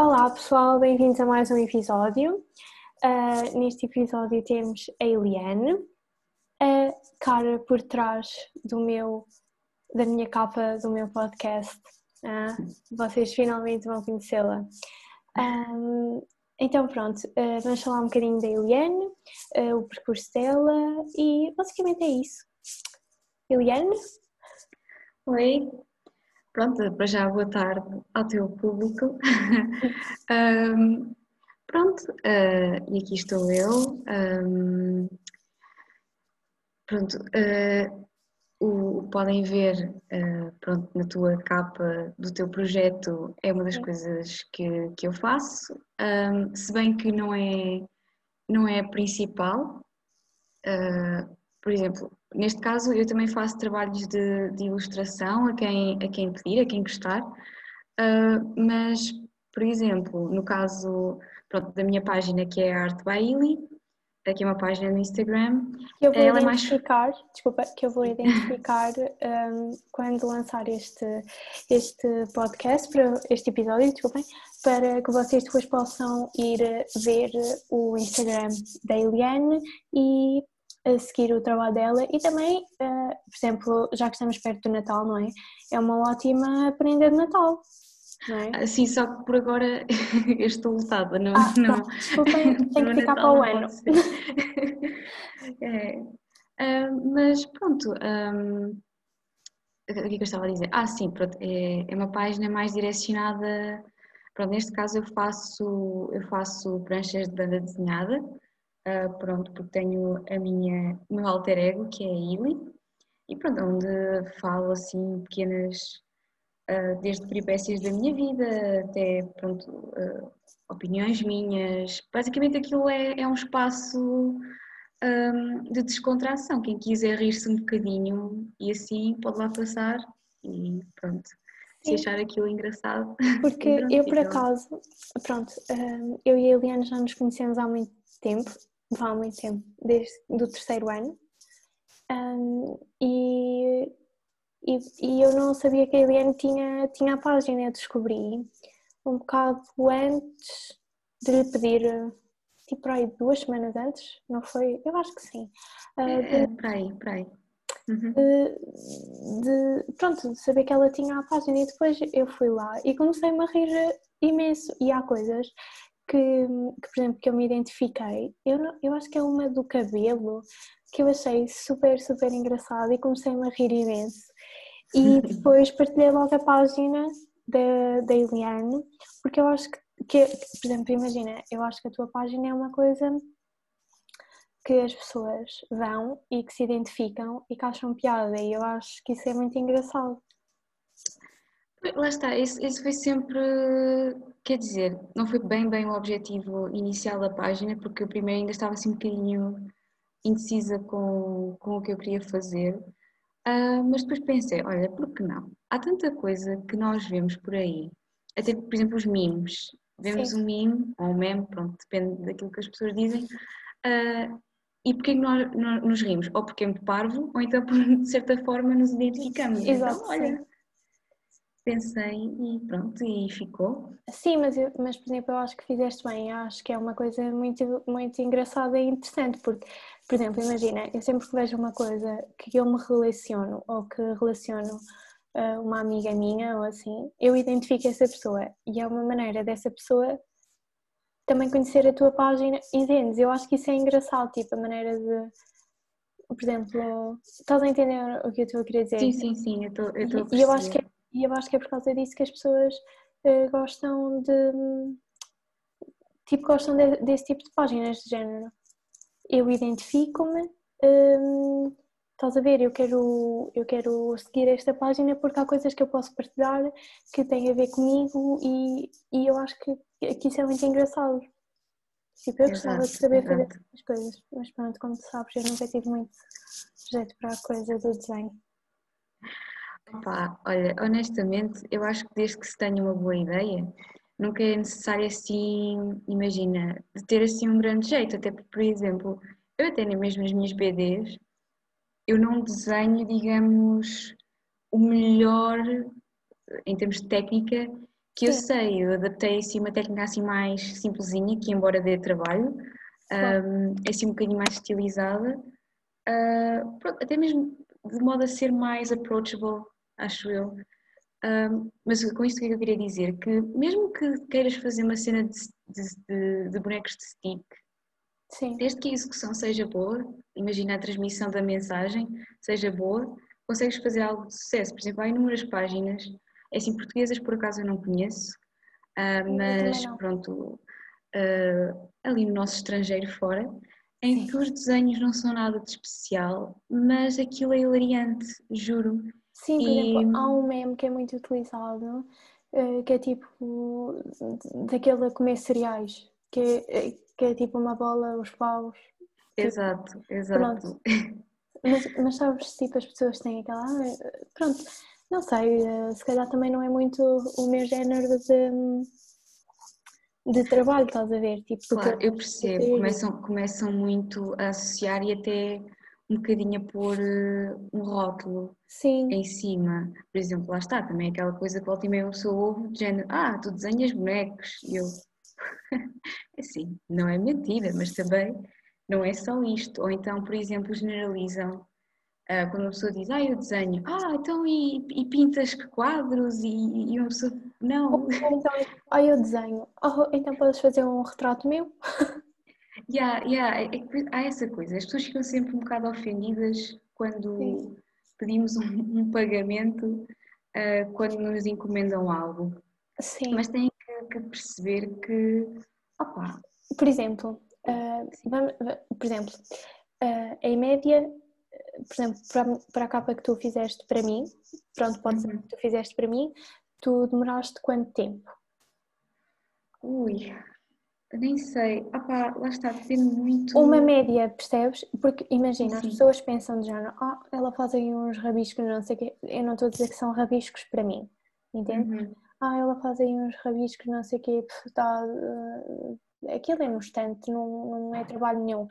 Olá pessoal, bem-vindos a mais um episódio. Uh, neste episódio temos a Eliane, a cara por trás do meu, da minha capa do meu podcast. Uh, vocês finalmente vão conhecê-la. Um, então pronto, uh, vamos falar um bocadinho da Eliane, o percurso dela e basicamente é isso. Eliane? Oi, Pronto, para já boa tarde ao teu público. um, pronto, uh, e aqui estou eu. Um, pronto, uh, o, podem ver uh, pronto, na tua capa do teu projeto, é uma das coisas que, que eu faço, um, se bem que não é, não é a principal. por exemplo, Neste caso, eu também faço trabalhos de, de ilustração a quem, a quem pedir, a quem gostar, uh, mas, por exemplo, no caso pronto, da minha página que é Art by Illy, aqui é uma página no Instagram. Que eu vou ela identificar, é mais... desculpa, que eu vou identificar um, quando lançar este, este podcast, para este episódio, desculpem, para que vocês depois possam ir ver o Instagram da Eliane e a seguir o trabalho dela e também, uh, por exemplo, já que estamos perto do Natal, não é? É uma ótima aprender de Natal. É? Ah, sim, só que por agora eu estou lutada, não. Ah, não, desculpem, tem que ficar para o ano. é, uh, mas pronto, um, o que é que eu estava a dizer? Ah, sim, pronto, é, é uma página mais direcionada. Pronto, neste caso eu faço, eu faço pranchas de banda desenhada, uh, pronto, porque tenho a minha, o meu alter ego, que é a Ili, e pronto, onde falo assim pequenas, uh, desde peripécias da minha vida até, pronto, uh, opiniões minhas. Basicamente aquilo é, é um espaço um, de descontração. Quem quiser rir-se um bocadinho e assim pode lá passar e pronto. Se achar aquilo engraçado. Porque eu, por acaso, pronto, eu e a Eliana já nos conhecemos há muito tempo há muito tempo, desde do terceiro ano. Um, e, e, e, eu não sabia que a Eliane tinha, tinha a página, eu descobri um bocado antes de lhe pedir, tipo aí duas semanas antes, não foi? Eu acho que sim. Uh, é, para aí, para aí. Uhum. De, de, pronto, de saber que ela tinha a página e depois eu fui lá e comecei-me a rir imenso e há coisas que, que, por exemplo, que eu me identifiquei, eu, eu acho que é uma do cabelo que eu achei super, super engraçada e comecei-me a rir imenso. E depois partilhei logo a página da, da Eliane, porque eu acho que, que, por exemplo, imagina, eu acho que a tua página é uma coisa que as pessoas vão e que se identificam e que acham piada, e eu acho que isso é muito engraçado. Lá está, esse, esse foi sempre, quer dizer, não foi bem bem o objetivo inicial da página, porque eu primeiro ainda estava assim um bocadinho indecisa com, com o que eu queria fazer, uh, mas depois pensei, olha, por que não? Há tanta coisa que nós vemos por aí, até por exemplo os memes, vemos Sim. um meme, ou um meme, pronto, depende daquilo que as pessoas dizem, uh, e porquê que nós, nós, nos rimos? Ou porque é muito parvo, ou então porque de certa forma nos identificamos. Exato, então, olha, pensei e pronto, e ficou. Sim, mas, eu, mas por exemplo, eu acho que fizeste bem, eu acho que é uma coisa muito, muito engraçada e interessante, porque, por exemplo, imagina, eu sempre que vejo uma coisa que eu me relaciono ou que relaciono uh, uma amiga minha ou assim, eu identifico essa pessoa e é uma maneira dessa pessoa também conhecer a tua página e vendes. Eu acho que isso é engraçado, tipo, a maneira de por exemplo, estás a entender o que eu estou a querer dizer? Sim, sim, sim, eu estou, eu E eu acho que é e eu acho que é por causa disso que as pessoas uh, gostam de. Tipo, gostam de, desse tipo de páginas de género. Eu identifico-me, um, estás a ver? Eu quero, eu quero seguir esta página porque há coisas que eu posso partilhar que têm a ver comigo e, e eu acho que, que isso é muito engraçado. Tipo, eu gostava de saber fazer essas coisas, mas pronto, como tu sabes, eu nunca tive muito jeito para a coisa do desenho. Pá, olha, honestamente, eu acho que desde que se tenha uma boa ideia, nunca é necessário assim, imagina, de ter assim um grande jeito, até porque, por exemplo, eu até mesmo as minhas BDs, eu não desenho, digamos, o melhor em termos de técnica que eu sei, eu adaptei assim uma técnica assim mais simplesinha, que embora dê trabalho, um, é assim um bocadinho mais estilizada, uh, pronto, até mesmo de modo a ser mais approachable, acho eu. Um, mas com isto o que é que eu queria dizer? Que mesmo que queiras fazer uma cena de, de, de bonecos de stick, Sim. desde que a execução seja boa, imagina a transmissão da mensagem seja boa, consegues fazer algo de sucesso. Por exemplo, há inúmeras páginas, é assim, portuguesas por acaso eu não conheço, uh, mas não. pronto, uh, ali no nosso estrangeiro fora, em Sim. que os desenhos não são nada de especial, mas aquilo é hilariante, juro. Sim, por e... exemplo, há um meme que é muito utilizado, uh, que é tipo daquele a comer cereais, que é, que é tipo uma bola, os paus. Exato, tipo, exato. Mas, mas sabes, tipo, as pessoas têm aquela. Ah, pronto, não sei, eh, se calhar também não é muito o meu género de, de trabalho, estás a ver? Tipo, claro, eu percebo, começam, começam muito a associar e até um bocadinho a pôr eh, um rótulo Sim. em cima. Por exemplo, lá está, também aquela coisa que volta e meia uma pessoa ouve de género, ah, tu desenhas bonecos. E eu, assim, não é mentira, mas também não é só isto. Ou então, por exemplo, generalizam Uh, quando uma pessoa diz, ah, eu desenho, ah, então e, e pintas quadros e, e uma pessoa, não. Então, ah, eu desenho, oh, então podes fazer um retrato meu? Yeah, yeah, é, é, há essa coisa, as pessoas ficam sempre um bocado ofendidas quando Sim. pedimos um, um pagamento, uh, quando nos encomendam algo. Sim. Mas têm que, que perceber que, opa. Por exemplo, uh, vamos, por exemplo, em média por exemplo, para, para a capa que tu fizeste para mim, pronto, pode ser uhum. que tu fizeste para mim, tu demoraste quanto tempo? Ui, nem sei. Ah pá, lá está, depende muito. Uma média, percebes? Porque imagina, sim, as pessoas pensam de género, ah, ela faz aí uns rabiscos, não sei o quê. Eu não estou a dizer que são rabiscos para mim, entende? Uhum. Ah, ela faz aí uns rabiscos, não sei o quê, está. Uh, aquilo é no instante, não, não é trabalho nenhum.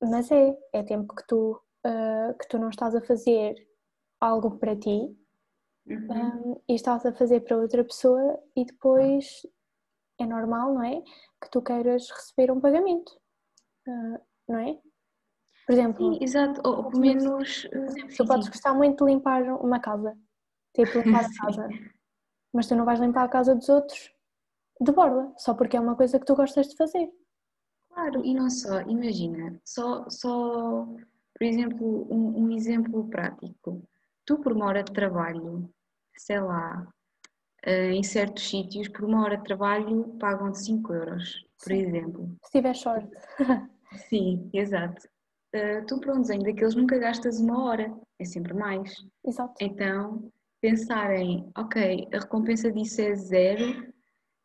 Mas é, é tempo que tu uh, que tu não estás a fazer algo para ti uhum. um, e estás a fazer para outra pessoa e depois é normal, não é? Que tu queiras receber um pagamento, uh, não é? Por exemplo, sim, exato, ou pelo menos. Exemplo, tu podes gostar muito de limpar uma casa, tipo limpar a casa, mas tu não vais limpar a casa dos outros de borda, só porque é uma coisa que tu gostas de fazer. Claro, e não só, imagina, só, só por exemplo, um, um exemplo prático. Tu, por uma hora de trabalho, sei lá, em certos sítios, por uma hora de trabalho pagam-te 5 euros, por Sim. exemplo. Se tiver sorte. Sim, exato. Uh, tu para um desenho daqueles nunca gastas uma hora, é sempre mais. Exato. Então, pensarem, ok, a recompensa disso é zero,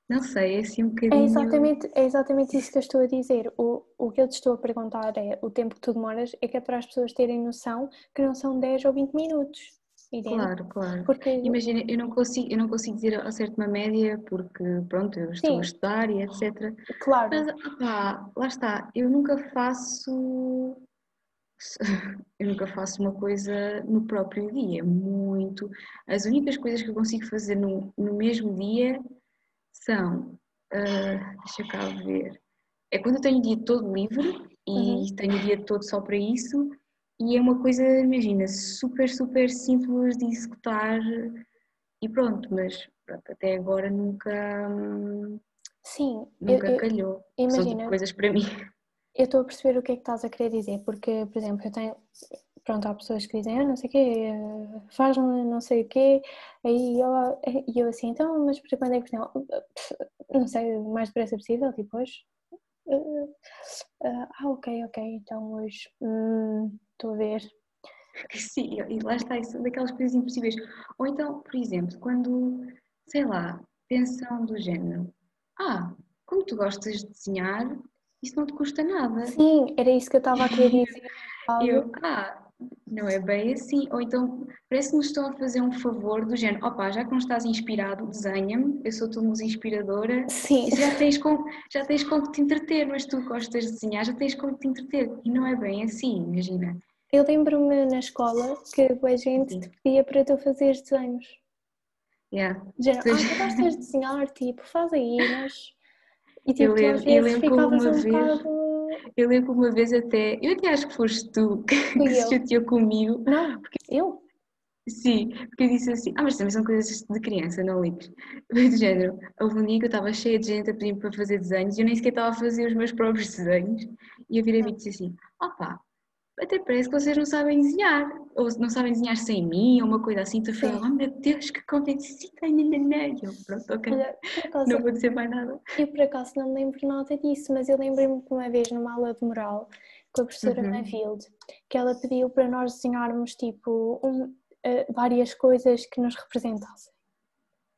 não sei, é assim um é bocadinho. É exatamente, é exatamente isso que eu estou a dizer. O, o que eu te estou a perguntar é o tempo que tu demoras, é que é para as pessoas terem noção que não são 10 ou 20 minutos. Entende? Claro, claro. Porque... Imagina, eu não, consigo, eu não consigo dizer ao certo uma média porque, pronto, eu estou Sim. a estudar e etc. Claro. Mas, opá, lá está, eu nunca faço. Eu nunca faço uma coisa no próprio dia, muito. As únicas coisas que eu consigo fazer no, no mesmo dia são, uh, deixa cá ver, é quando eu tenho o dia todo livre e uhum. tenho o dia todo só para isso e é uma coisa, imagina, super, super simples de executar e pronto, mas pronto, até agora nunca, Sim, nunca eu, calhou. Imagina, São coisas para mim. Eu estou a perceber o que é que estás a querer dizer, porque, por exemplo, eu tenho, pronto, há pessoas que dizem, ah, não sei o quê, faz não sei o quê, aí eu, e eu assim, então, mas para quando é que não? Não sei, o mais depressa possível, tipo hoje. Uh, uh, ah, ok, ok, então hoje hum, estou a ver. Sim, e lá está, isso daquelas coisas impossíveis. Ou então, por exemplo, quando, sei lá, pensam do género, ah, como tu gostas de desenhar, isso não te custa nada. Sim, era isso que eu estava a querer dizer. eu, ah, não é bem assim. Ou então parece que nos estão a fazer um favor do género, opá, já que não estás inspirado, desenha-me, eu sou tua musa inspiradora. Sim. Já tens, com, já tens com que te entreter, mas tu gostas de desenhar, já tens com que te entreter. E não é bem assim, imagina. Eu lembro-me na escola que a gente Sim. te pedia para tu fazer desenhos. Yeah. Género, Pois. ah, tu gostas de desenhar, tipo, faz aí, mas... E tipo, Eu tu lembro- eu vezes lembro ficavas uma um vez- bocado... Eu lembro uma vez até, eu até acho que foste tu que, Fui que se eu. chateou comigo. Não, eu? Sim, porque eu disse assim, ah, mas também são coisas de criança, não ligues. Do género, houve um dia que eu estava cheia de gente a pedir-me para fazer desenhos e eu nem sequer estava a fazer os meus próprios desenhos. E eu virei-me e disse assim, opá, até parece que vocês não sabem desenhar, ou não sabem desenhar sem mim, ou uma coisa assim. Tu Sim. oh meu Deus, que convencida, nananã. E eu, pronto, ok, Olha, acaso, não vou dizer mais nada. eu por acaso não me lembro nada disso, mas eu lembrei-me que uma vez numa aula de moral com a professora Uhum. Que ela pediu para nós desenharmos tipo um- eh, várias coisas que nos representassem.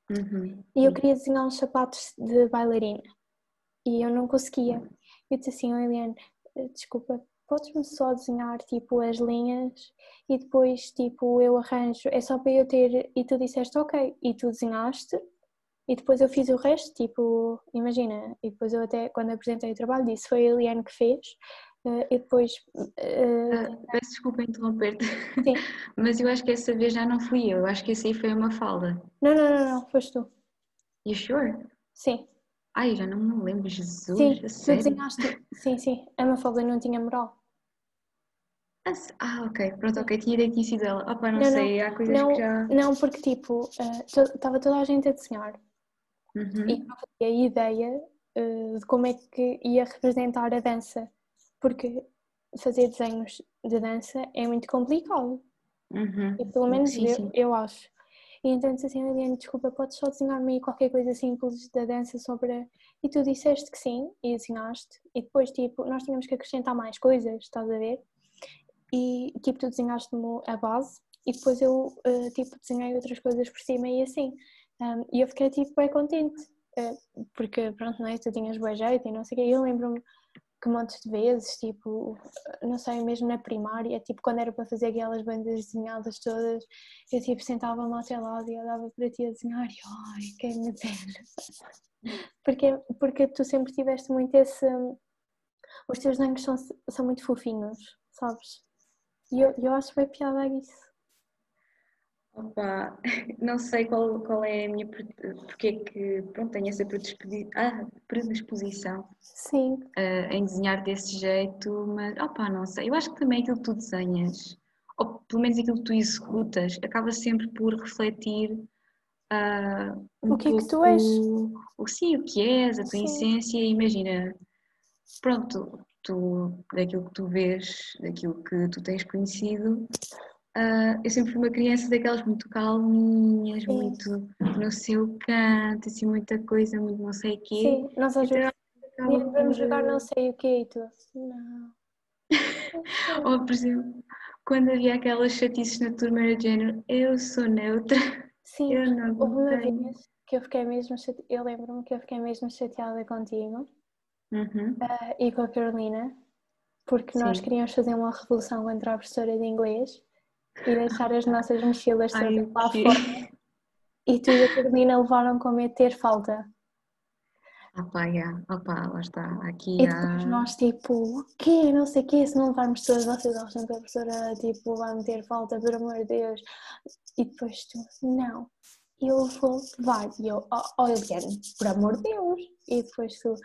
Uhum. E eu queria desenhar uns sapatos de bailarina e eu não conseguia. Eu disse assim, oh, Eliane, eh, desculpa, podes-me só desenhar tipo as linhas e depois tipo eu arranjo, é só para eu ter. E tu disseste ok, e tu desenhaste e depois eu fiz o resto, tipo, imagina, e depois eu até quando apresentei o trabalho disse foi a Eliane que fez eh, e depois eh, Ah, peço desculpa interromper-te, sim. mas eu acho que essa vez já não fui eu, acho que essa aí foi uma falda. Não, não, não, não, foste tu. You sure? Sim, Ai, já não me lembro, Jesus, sim, tu desenhaste, sim, sim, a Mafalda não tinha moral. Ah, Ah, ok, pronto, ok, tinha ideia que tinha sido ela. Opa, não, Não, não, sei, há coisas Não, que já. não, porque tipo, estava toda a gente a desenhar Uhum. e não fazia ideia eh, de como é que ia representar a dança, porque fazer desenhos de dança é muito complicado, Uhum. e pelo menos Sim, eu, sim. eu acho. E então disse assim, Eliane, desculpa, podes só desenhar-me aí qualquer coisa simples da dança sobre. a-" E tu disseste que sim, e desenhaste, e depois tipo, nós tínhamos que acrescentar mais coisas, estás a ver? E tipo, tu desenhaste-me a base e depois eu eh, tipo desenhei outras coisas por cima e assim. Um, e eu fiquei tipo bem contente, eh, porque pronto, não é? Tu tinhas bom jeito e não sei o quê. E eu lembro-me que montes de vezes, tipo, não sei, mesmo na primária, tipo, quando era para fazer aquelas bandas desenhadas todas, eu tipo sentava-me ao teu lado e olhava para ti a desenhar e ai, quem me dera. Porque, porque tu sempre tiveste muito esse. Os teus desenhos são, são muito fofinhos, sabes? E eu, eu acho bem piada isso. Opa, não sei qual, qual é a minha. Porque é que, pronto, tenho essa ah, predisposição Sim, ah, em desenhar desse jeito, mas, opa, não sei. Eu acho que também aquilo que tu desenhas, ou pelo menos aquilo que tu executas, acaba sempre por refletir. ah, um O que é que pouco tu és? O, sim, o que és, a tua Sim. essência. Imagina, pronto, tu, daquilo que tu vês, daquilo que tu tens conhecido, ah, eu sempre fui uma criança daquelas muito calminhas, Sim. muito no seu canto, assim, muita coisa, muito não sei o quê. sim, nós às vezes Então, acaba dizíamos, vamos jogar não sei o quê e tu assim, não. Ou, por exemplo, quando havia aquelas chatices na turma, era de género, eu sou neutra, Sim, eu não houve uma vez que eu fiquei mesmo eu lembro-me que eu fiquei mesmo chateada contigo Uhum. ah, e com a Carolina, porque nós Sim. queríamos fazer uma revolução contra a professora de inglês e deixar as nossas mochilas Ai, todas o lá fora. E tu e a Carolina levaram com medo de ter falta. Ah pá, já, ah pá, lá está, aqui E depois há... nós, tipo, o quê? Não sei o quê, se não levarmos todas vocês acham que a professora, tipo, vai meter falta, pelo amor de Deus. E depois tu, não, eu vou levar. E eu, oh, oh Eliane, por amor de Deus. E depois tu,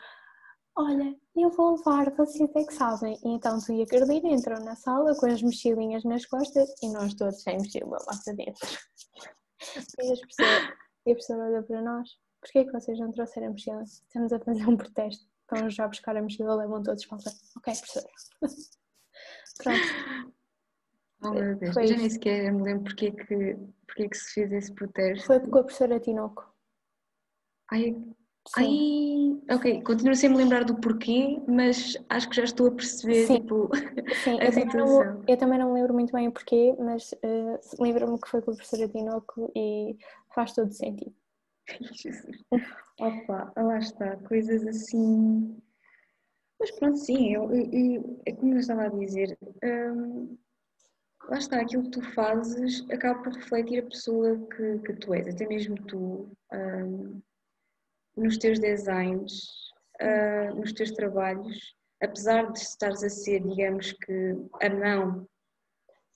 olha, eu vou levar, vocês é que sabem. E então tu e a Carolina entram na sala com as mochilinhas nas costas e nós todos sem mochila lá para dentro. E a professora, e a professora olha para nós, porquê é que vocês não trouxeram a mochila? Estamos a fazer um protesto. Vão já buscar a mochila, levam todos para lá. Ok, professora. Pronto, Oh meu Deus, Foi já nem sequer me lembro porque é que, porque é que se fez esse protesto. foi com a professora Tinoco. Ai, Sim, ai, ok, continuo sem me lembrar do porquê, mas acho que já estou a perceber, Sim. tipo, sim a eu, também não, situação. eu também não me lembro muito bem o porquê, mas eh, lembro-me que foi com a professora Tinoco e faz todo sentido. Jesus. Opa, lá está, coisas assim. Mas pronto, sim, eu, eu- eu- é como eu estava a dizer, hum, lá está, aquilo que tu fazes acaba por refletir a pessoa que, que tu és, até mesmo tu, hum, nos teus designs, ah, nos teus trabalhos, apesar de estares a ser, digamos que, a mão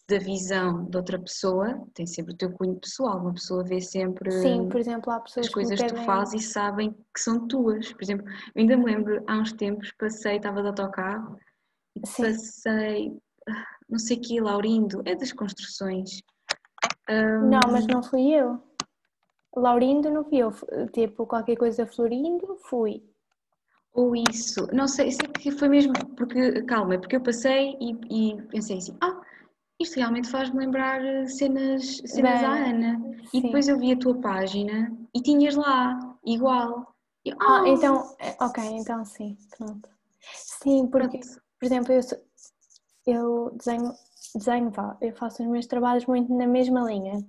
da visão de outra pessoa, tem sempre o teu cunho pessoal. Uma pessoa vê sempre Sim, por exemplo, há pessoas as coisas que tu fazes e sabem que são tuas. Por exemplo, eu ainda me lembro, há uns tempos, passei, estava de autocarro e Sim. passei, ah, não sei que, Laurindo, é das construções. Hum, Não, mas não fui eu. Laurindo não fui eu. Tipo, qualquer coisa Florindo, fui. Ou isso, não sei, sei que foi mesmo porque, calma, porque eu passei e, e pensei assim, ah, isto realmente faz-me lembrar eh, cenas, cenas Ana. E Sim. depois eu vi a tua página e tinhas lá, igual. E, Ah, então, é, ok, então sim, pronto. Sim, porque, pronto. por exemplo, eu, eu desenho, desenho, vá, eu faço os meus trabalhos muito na mesma linha,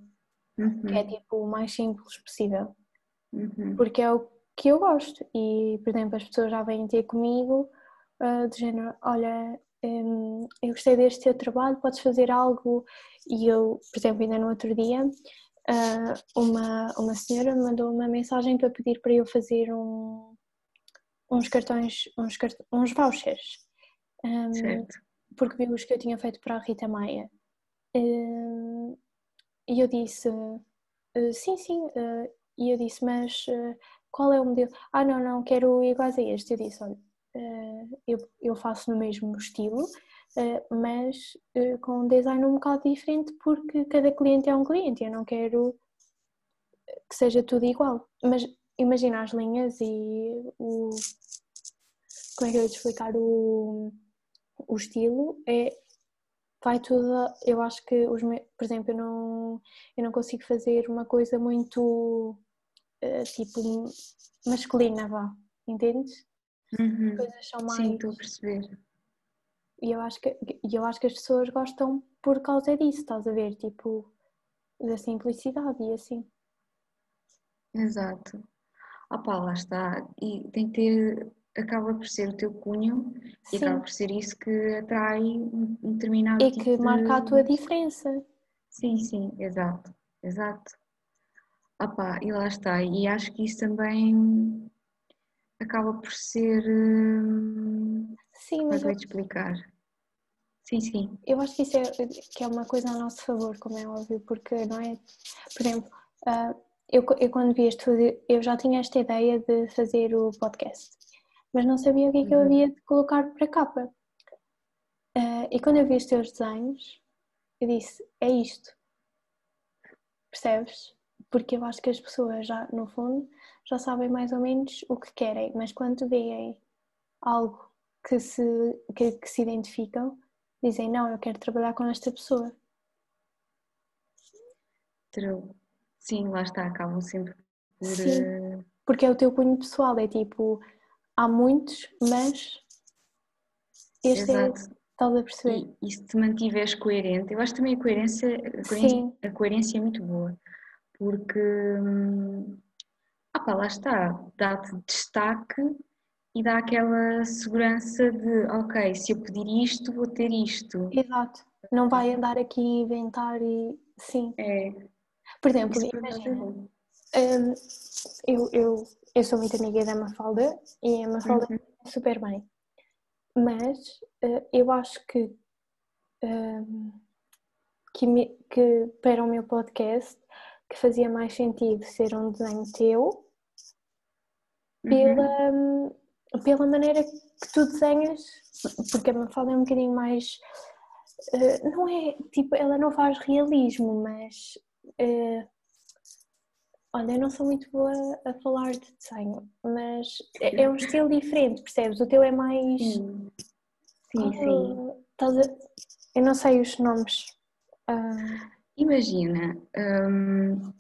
que é Uhum, tipo o mais simples possível, uhum. porque é o que eu gosto. E, por exemplo, as pessoas já vêm ter comigo, ah, do género, olha, hum, eu gostei deste teu trabalho, podes fazer algo. E eu, por exemplo, ainda no outro dia, ah, uma, uma senhora me mandou uma mensagem para pedir para eu fazer um, uns cartões, uns, cart- uns vouchers. Certo. porque viu os que eu tinha feito para a Rita Maia. Hum, E eu disse, "Eh, sim, sim, eh, e eu disse, mas eh, qual é o modelo? Ah, não, não, quero iguais a este. Eu disse, olha, eu, eu faço no mesmo estilo, mas com um design um bocado diferente porque cada cliente é um cliente, eu não quero que seja tudo igual. Mas imagina as linhas e o. Como é que eu ia te explicar? O, o estilo é. Vai tudo. Eu acho que, os, por exemplo, eu não, eu não consigo fazer uma coisa muito. eh, tipo. masculina, vá. Entendes? Uhum. Coisas são mais. Sim, estou a perceber. E eu acho que, e eu acho que as pessoas gostam por causa disso, estás a ver? Tipo, da simplicidade e assim. Exato. Opá, lá está. E tem que ter, acaba por ser o teu cunho e acaba Sim. por ser isso que atrai um determinado E tipo que de... marca a tua diferença. Sim, sim, exato, exato. Opá, e lá está. E acho que isso também acaba por ser. hum, Sim, é mas que eu eu, ia te explicar? Sim, sim. eu acho que isso é, que é uma coisa a nosso favor, como é óbvio, porque não é. Por exemplo, ah, eu, eu quando vi este eu já tinha esta ideia de fazer o podcast, mas não sabia o que é que eu Uhum. havia de colocar para capa. Ah, e quando eu vi os teus desenhos, eu disse: é isto. Percebes? Porque eu acho que as pessoas já, no fundo, já sabem mais ou menos o que querem, mas quando veem algo que se, que, que se identificam, dizem: não, eu quero trabalhar com esta pessoa. True. Sim, lá está. Acabam sempre por. Sim. eh, Porque é o teu cunho pessoal, é tipo, há muitos, mas este é, Exato. estás a perceber? E, e se te mantiveres coerente, eu acho também a coerência, a coerência, a coerência é muito boa, porque ah pá, lá está, dá-te destaque e dá aquela segurança de ok, se eu pedir isto, vou ter isto. exato. Não vai andar aqui a inventar e. Sim. É, Por exemplo, é imagina, hum, eu, eu, eu sou muito amiga da Mafalda e a Mafalda Uhum. é super bem, mas eh, eu acho que, hum, que, me- que para o meu podcast que fazia mais sentido ser um desenho teu Uhum. pela, hum, pela maneira que tu desenhas, porque a Mafalda é um bocadinho mais. eh, não é tipo, ela não faz realismo, mas. eh, olha, eu não sou muito boa a falar de desenho, mas é, é um estilo diferente, percebes? O teu é mais. Sim, sim, qual- sim. a- eu não sei os nomes. Ah, Imagina, hum,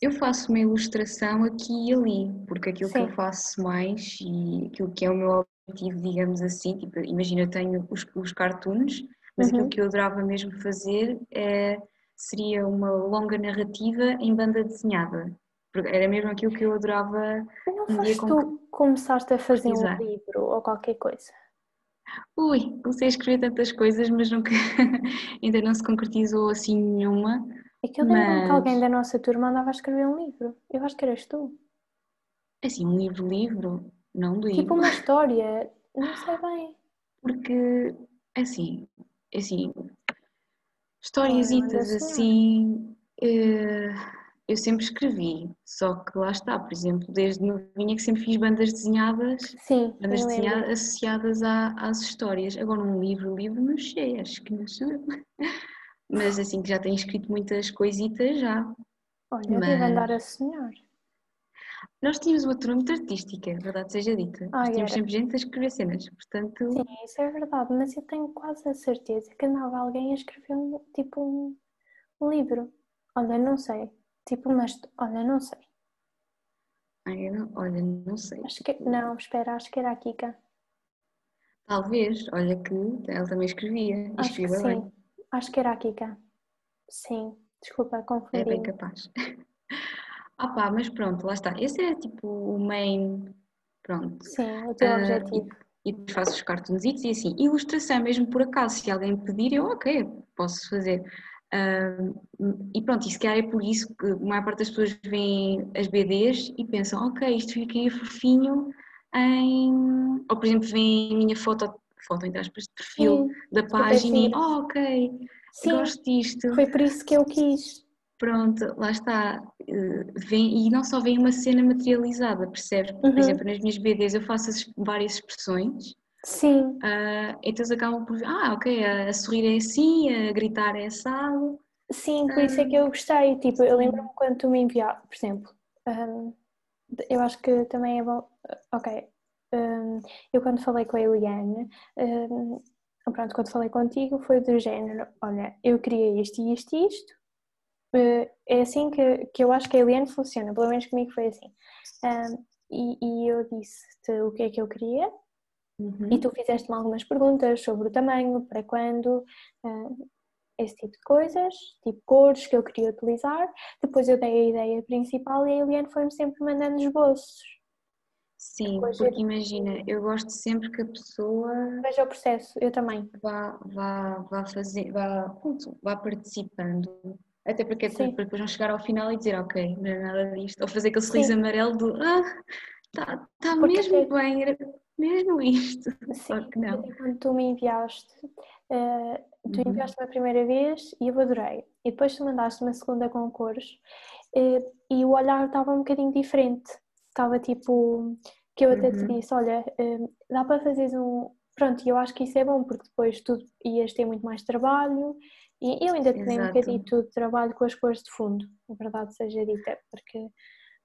eu faço uma ilustração aqui e ali, porque aquilo que eu Sim. faço mais e aquilo que é o meu objetivo, digamos assim, tipo, imagina, eu tenho os, os cartoons, mas aquilo Uhum. que eu adorava mesmo fazer é, seria uma longa narrativa em banda desenhada. Porque Era mesmo aquilo que eu adorava não um foste com tu começaste a fazer um livro ou qualquer coisa? Ui, comecei a escrever tantas coisas, mas nunca, ainda não se concretizou assim nenhuma. É que eu lembro-me que alguém Mas, da nossa turma andava a escrever um livro. Eu acho que eras tu. assim, um livro-livro, não Tipo livro. uma história, não sei bem. Porque, assim, assim, Historiasitas assim, eh, eu sempre escrevi, só que lá está, por exemplo, desde novinha que sempre fiz bandas desenhadas, Sim, bandas desenhadas associadas à, às histórias. Agora um livro, livro não sei, acho que não sei. Mas assim que já tenho escrito muitas coisitas já. Olha, Mas... devo andar a sonhar. Nós tínhamos uma turma muito artística, verdade seja dita. Ah, Nós tínhamos sempre gente a escrever cenas, portanto... Sim, isso é verdade, mas eu tenho quase a certeza que andava alguém a escrever um, tipo um, um livro. Olha, não sei. Tipo, mas olha, não sei. Ai, não, olha, não sei. Acho que, não, espera, acho que era a Kika. Talvez, olha que ela também escrevia. Acho que sim. Bem. Acho que era a Kika. Sim, desculpa, confundi. É bem capaz. Ah pá, mas pronto, lá está. Esse é tipo o main. Pronto. Sim, o teu uh, objetivo. E, e faço os cartunzitos e assim. Ilustração, mesmo por acaso, se alguém pedir, eu ok, posso fazer. Uh, e pronto, e se calhar é por isso que a maior parte das pessoas veem as BDs e pensam, ok, isto fica fofinho em. Ou por exemplo, veem a minha foto, foto entre aspas, de perfil Sim, da página e, oh, ok, Sim, gosto disto. Foi por isso que eu quis. Pronto, lá está. Eh, vem, e não só vem uma cena materializada, percebes? Uhum. Por exemplo, nas minhas BDs eu faço várias expressões. Sim. Uh, então eles acabam por. Ah, ok, a, sorrir é assim, a gritar é assado. Sim, por isso é que eu gostei. Tipo, eu lembro-me quando tu me enviaste, por exemplo, um, eu acho que também é bom. Ok. Um, eu quando falei com a Eliane, pronto, quando falei contigo foi do género, olha, eu queria isto e isto e isto, é assim que, que eu acho que a Eliane funciona, pelo menos comigo foi assim. Um, e, e, eu disse-te o que é que eu queria uhum. e tu fizeste-me algumas perguntas sobre o tamanho, para quando, uh, esse tipo de coisas, tipo cores que eu queria utilizar. Depois eu dei a ideia principal e a Eliane foi-me sempre mandando esboços. Sim, Depois porque eu... imagina, eu gosto sempre que a pessoa veja o processo, eu também. Vá, vá, vá fazer, vá, vá participando até porque é para depois não chegar ao final e dizer, ok, não é nada disto. Ou fazer aquele sorriso amarelo do, ah, está tá mesmo é... bem, era mesmo isto. Sim, que não. Quando tu me enviaste, uh, tu uhum. enviaste-me a primeira vez e eu adorei. E depois tu mandaste uma segunda com cores uh, e o olhar estava um bocadinho diferente. Estava tipo, que eu até uhum. te disse, olha, uh, dá para fazeres um... Pronto, e eu acho que isso é bom porque depois tu ias ter muito mais trabalho e eu ainda tenho um bocadito de trabalho com as cores de fundo, na verdade seja dita, porque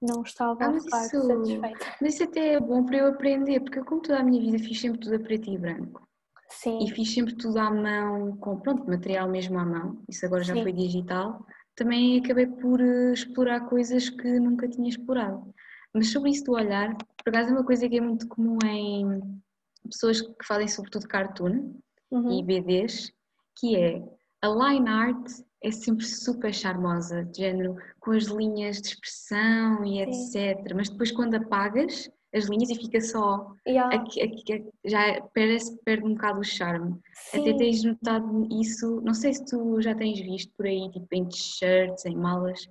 não estava ah, a isso, satisfeita. Mas isso até é bom para eu aprender, porque eu como toda a minha vida fiz sempre tudo a preto e branco. Sim. E fiz sempre tudo à mão, com pronto, material mesmo à mão, isso agora já Sim. foi digital. Também acabei por eh, explorar coisas que nunca tinha explorado. Mas sobre isso do olhar, por acaso é uma coisa que é muito comum em pessoas que fazem sobretudo cartoon uhum. e BDs, que é a line art é sempre super charmosa, de género, com as linhas de expressão e Sim. etc. Mas depois quando apagas as linhas e fica só. Yeah. Aqui, aqui, já parece perde um bocado o charme. Sim. Até tens notado isso, não sei se tu já tens visto por aí, tipo em t-shirts, em malas,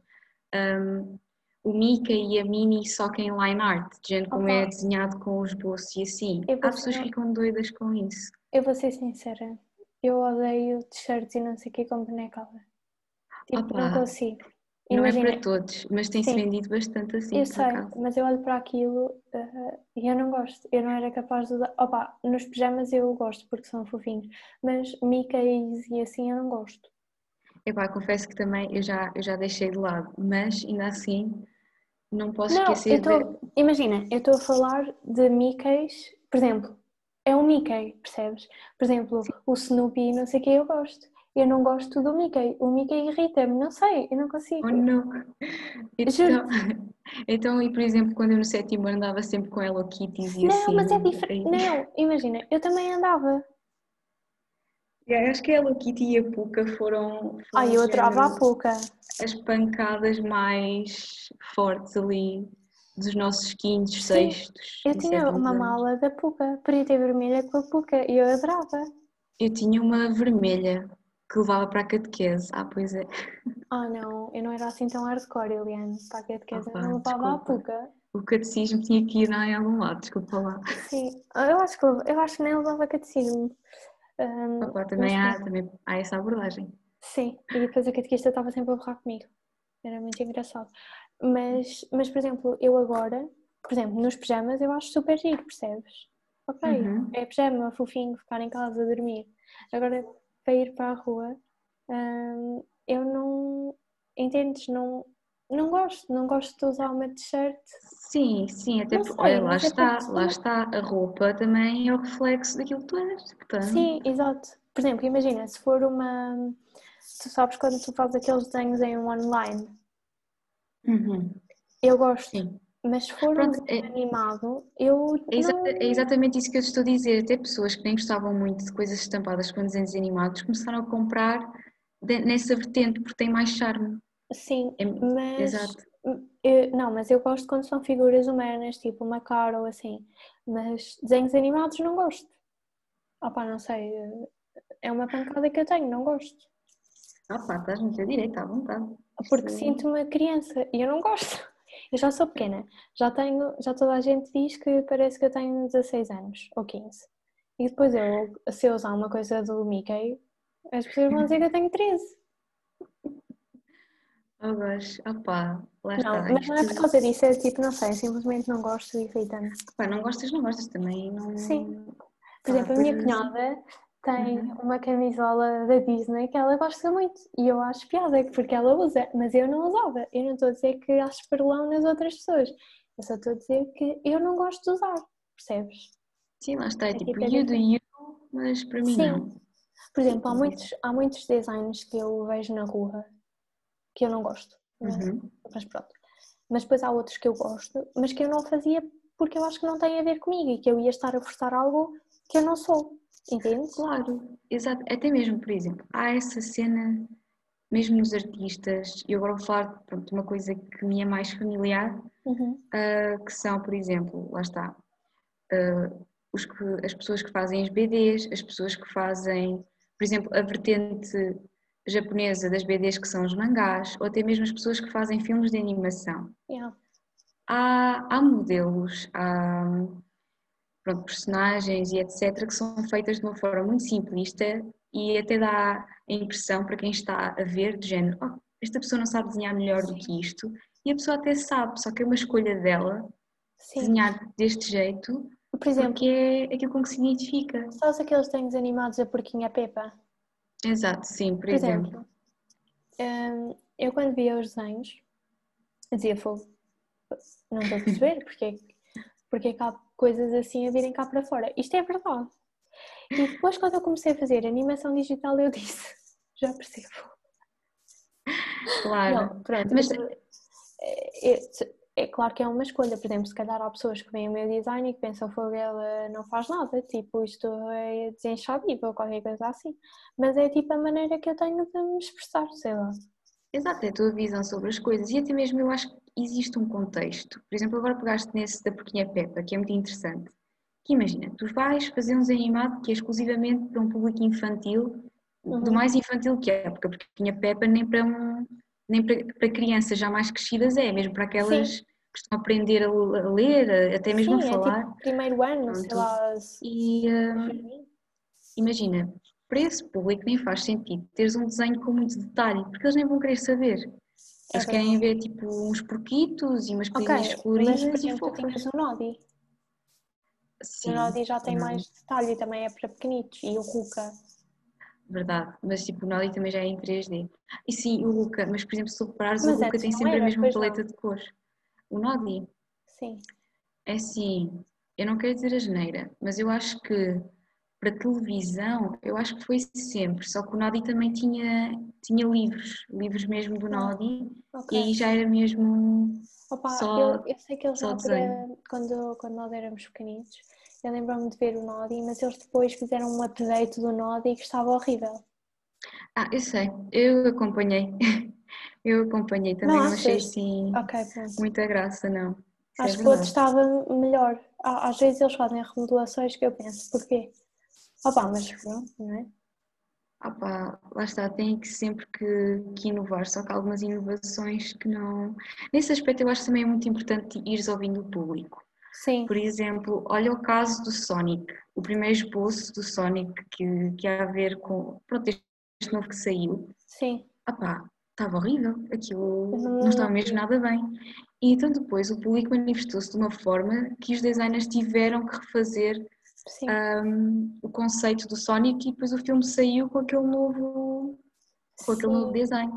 um, o Mickey e a Minnie só que em line art, de género como é desenhado com os bolsos e assim. Há pessoas que ficam doidas com isso. Eu vou ser sincera, eu odeio t-shirts e não sei o que com bonecada. Tipo, Opa, não consigo. Imagina, não é para todos, mas tem-se vendido bastante assim. Eu sei, acaso. mas eu olho para aquilo uh, e eu não gosto. Eu não era capaz de usar. Opa, nos pijamas eu gosto porque são fofinhos, mas Mickeys e assim eu não gosto. Epá, confesso que também eu já, eu já deixei de lado, mas ainda assim não posso não, esquecer. Eu tô, de... Imagina, eu estou a falar de Mickeys, por exemplo, é um Mickey, percebes? Por exemplo, o Snoopy, não sei o que eu gosto. Eu não gosto do Mickey. O Mickey irrita-me, não sei, eu não consigo. Oh, não. Então, então, e por exemplo, quando eu no sétimo andava sempre com Hello Kitty e não, assim. Não, mas é diferente. Não, imagina, eu também andava. Yeah, acho que a Hello Kitty e a Puka foram. foram Ai, eu adorava a Puka. As pancadas mais fortes ali dos nossos quintos, Sim, sextos. Eu tinha uma anos. mala da Puca, preta e vermelha com a Puca, e eu adorava. Eu tinha uma vermelha que levava para a catequese. Ah, pois é. Ah, não, eu não era assim tão hardcore, Eliane. Para a catequese eu não levava desculpa. a Puca. O catecismo tinha que ir em algum lado, desculpa lá. Sim, eu acho que, eu acho que nem levava catecismo. Um, Opa, também, há, também há essa abordagem. Sim, e depois a catequista estava sempre a borrar comigo. Era muito engraçado. Mas, mas, por exemplo, eu agora, por exemplo, nos pijamas eu acho super giro, percebes? Ok, Uhum. é pijama, fofinho, ficar em casa a dormir. Agora, para ir para a rua, hum, eu não. Entendes? Não, não gosto. Não gosto de usar uma t-shirt. Sim, sim, até porque, olha, lá é está, porque lá está, a roupa também é o reflexo daquilo que tu és, portanto, Sim, exato. Por exemplo, imagina, se for uma. Tu sabes quando tu fazes aqueles desenhos em um online? Uhum, Eu gosto. sim. Mas se for um Pronto, desenho é, animado, eu é exa- não. é exatamente isso que eu estou a dizer, até pessoas que nem gostavam muito de coisas estampadas com desenhos animados começaram a comprar de- nessa vertente porque tem mais charme. Sim, É- mas. exato. eu- não, mas eu gosto quando são figuras humanas, tipo uma cara ou assim. Mas desenhos animados não gosto. Opá, não sei. É uma pancada que eu tenho, não gosto. Ah pá, estás no teu direito, à vontade. Porque sinto-me criança e eu não gosto. Eu já sou pequena, já tenho, já toda a gente diz que parece que eu tenho 16 anos ou 15. E depois eu, se eu usar uma coisa do Mickey, as pessoas vão dizer que eu tenho 13. Oh gosh, ah pá, lá Não, está. mas não é por causa disso, é tipo, não sei, simplesmente não gosto e irrita-me. Pá, não gostas, não gostas também, não... Sim. Por exemplo, a minha pois- cunhada tem Uhum. uma camisola da Disney que ela gosta muito e eu acho piada porque ela usa, mas eu não usava. Eu não estou a dizer que acho perlão nas outras pessoas, eu só estou a dizer que eu não gosto de usar, percebes? Sim, lá está, é É tipo é you do you, mas para mim Sim. não. Por exemplo, há muitos, há muitos designs que eu vejo na rua que eu não gosto, mas, Uhum. mas pronto. Mas depois há outros que eu gosto, mas que eu não fazia porque eu acho que não tem a ver comigo e que eu ia estar a forçar algo que eu não sou, entende? Claro, exato. Até mesmo, por exemplo, há essa cena, mesmo nos artistas, e eu agora vou falar pronto, de uma coisa que me é mais familiar, Uhum. ah, que são, por exemplo, lá está, ah, os que, as pessoas que fazem as BDs, as pessoas que fazem, por exemplo, a vertente japonesa das BDs que são os mangás, ou até mesmo as pessoas que fazem filmes de animação. Yeah. Há, há modelos, há pronto, personagens e etc., que são feitas de uma forma muito simplista e até dá a impressão para quem está a ver, de género, "Oh, esta pessoa não sabe desenhar melhor do que isto, e a pessoa até sabe, só que é uma escolha dela Sim. desenhar deste jeito, Por exemplo, porque é aquilo com que se identifica. sabes aqueles desenhos animados da Porquinha Pepa? Exato, sim, por, Por exemplo. exemplo, hum, eu quando via os desenhos, dizia, fogo, não estou a perceber porque, é que- porque é que há coisas assim a virem cá para fora. Isto é verdade. E depois quando eu comecei a fazer animação digital eu disse, já percebo. Claro. Não, pronto, Mas- mas é, é- é claro que é uma escolha, por exemplo, se calhar há pessoas que veem o meu design e que pensam que ela não faz nada, tipo, isto é desenxável ou qualquer coisa assim, mas é tipo a maneira que eu tenho de me expressar, sei lá. Exato, é a tua visão sobre as coisas e até mesmo eu acho que existe um contexto. Por exemplo, agora pegaste nesse da Porquinha Peppa, que é muito interessante. Que imagina, tu vais fazer um desenho animado que é exclusivamente para um público infantil, do Uhum. mais infantil que é, porque a Porquinha Peppa nem para um nem para, para crianças já mais crescidas é, mesmo para aquelas que estão a aprender a a ler, a- até mesmo Sim, a é falar. tipo primeiro ano, sei Pronto. lá. se- E para mim. imagina, para esse público nem faz sentido teres um desenho com muito detalhe, porque eles nem vão querer saber. É Eles querem ver tipo uns porquitos e umas coisinhas mas por coloridas e exemplo, tu fofas. tinhas o Nodi. Sim, O Nodi já tem não, mais detalhe e também é para pequenitos. E o Ruka. Verdade, mas tipo o Nodi também já é em 3D. E sim, o Luca, mas por exemplo, se tu reparares, o Mas Luca antes tem não sempre era, a mesma paleta não. de cores. O Nodi, Sim. é assim, eu não quero dizer a geneira, mas eu acho que para televisão, eu acho que foi sempre, só que o Nodi também tinha, tinha livros, livros mesmo do Ah, Nodi, Ok. e aí já era mesmo Opa, só eu, eu sei que eles na altura, quando, quando nós éramos pequeninos, eu lembro-me de ver o Nodi, mas eles depois fizeram um update do Nodi que estava horrível. Ah, eu sei, eu acompanhei. Eu acompanhei, também Não não achei assim Ok, pronto. muita graça, não. Isso é Acho que o outro estava melhor. Às vezes eles fazem remodelações que eu penso, porquê? Opa, mas pronto, não é? Pá, lá está, tem que sempre que, que inovar, só que há algumas inovações que não. Nesse aspecto, eu acho também é muito importante ires ouvindo o público. Sim, Por exemplo, olha o caso do Sonic, o primeiro esboço do Sonic que, que há a ver com. Pronto, este novo que saiu. Sim. Pá, estava horrível, aquilo Não- estava mesmo nada bem. E então depois o público manifestou-se de uma forma que os designers tiveram que refazer. Um, o conceito do Sonic e depois o filme saiu com aquele novo, com aquele novo Sim. design.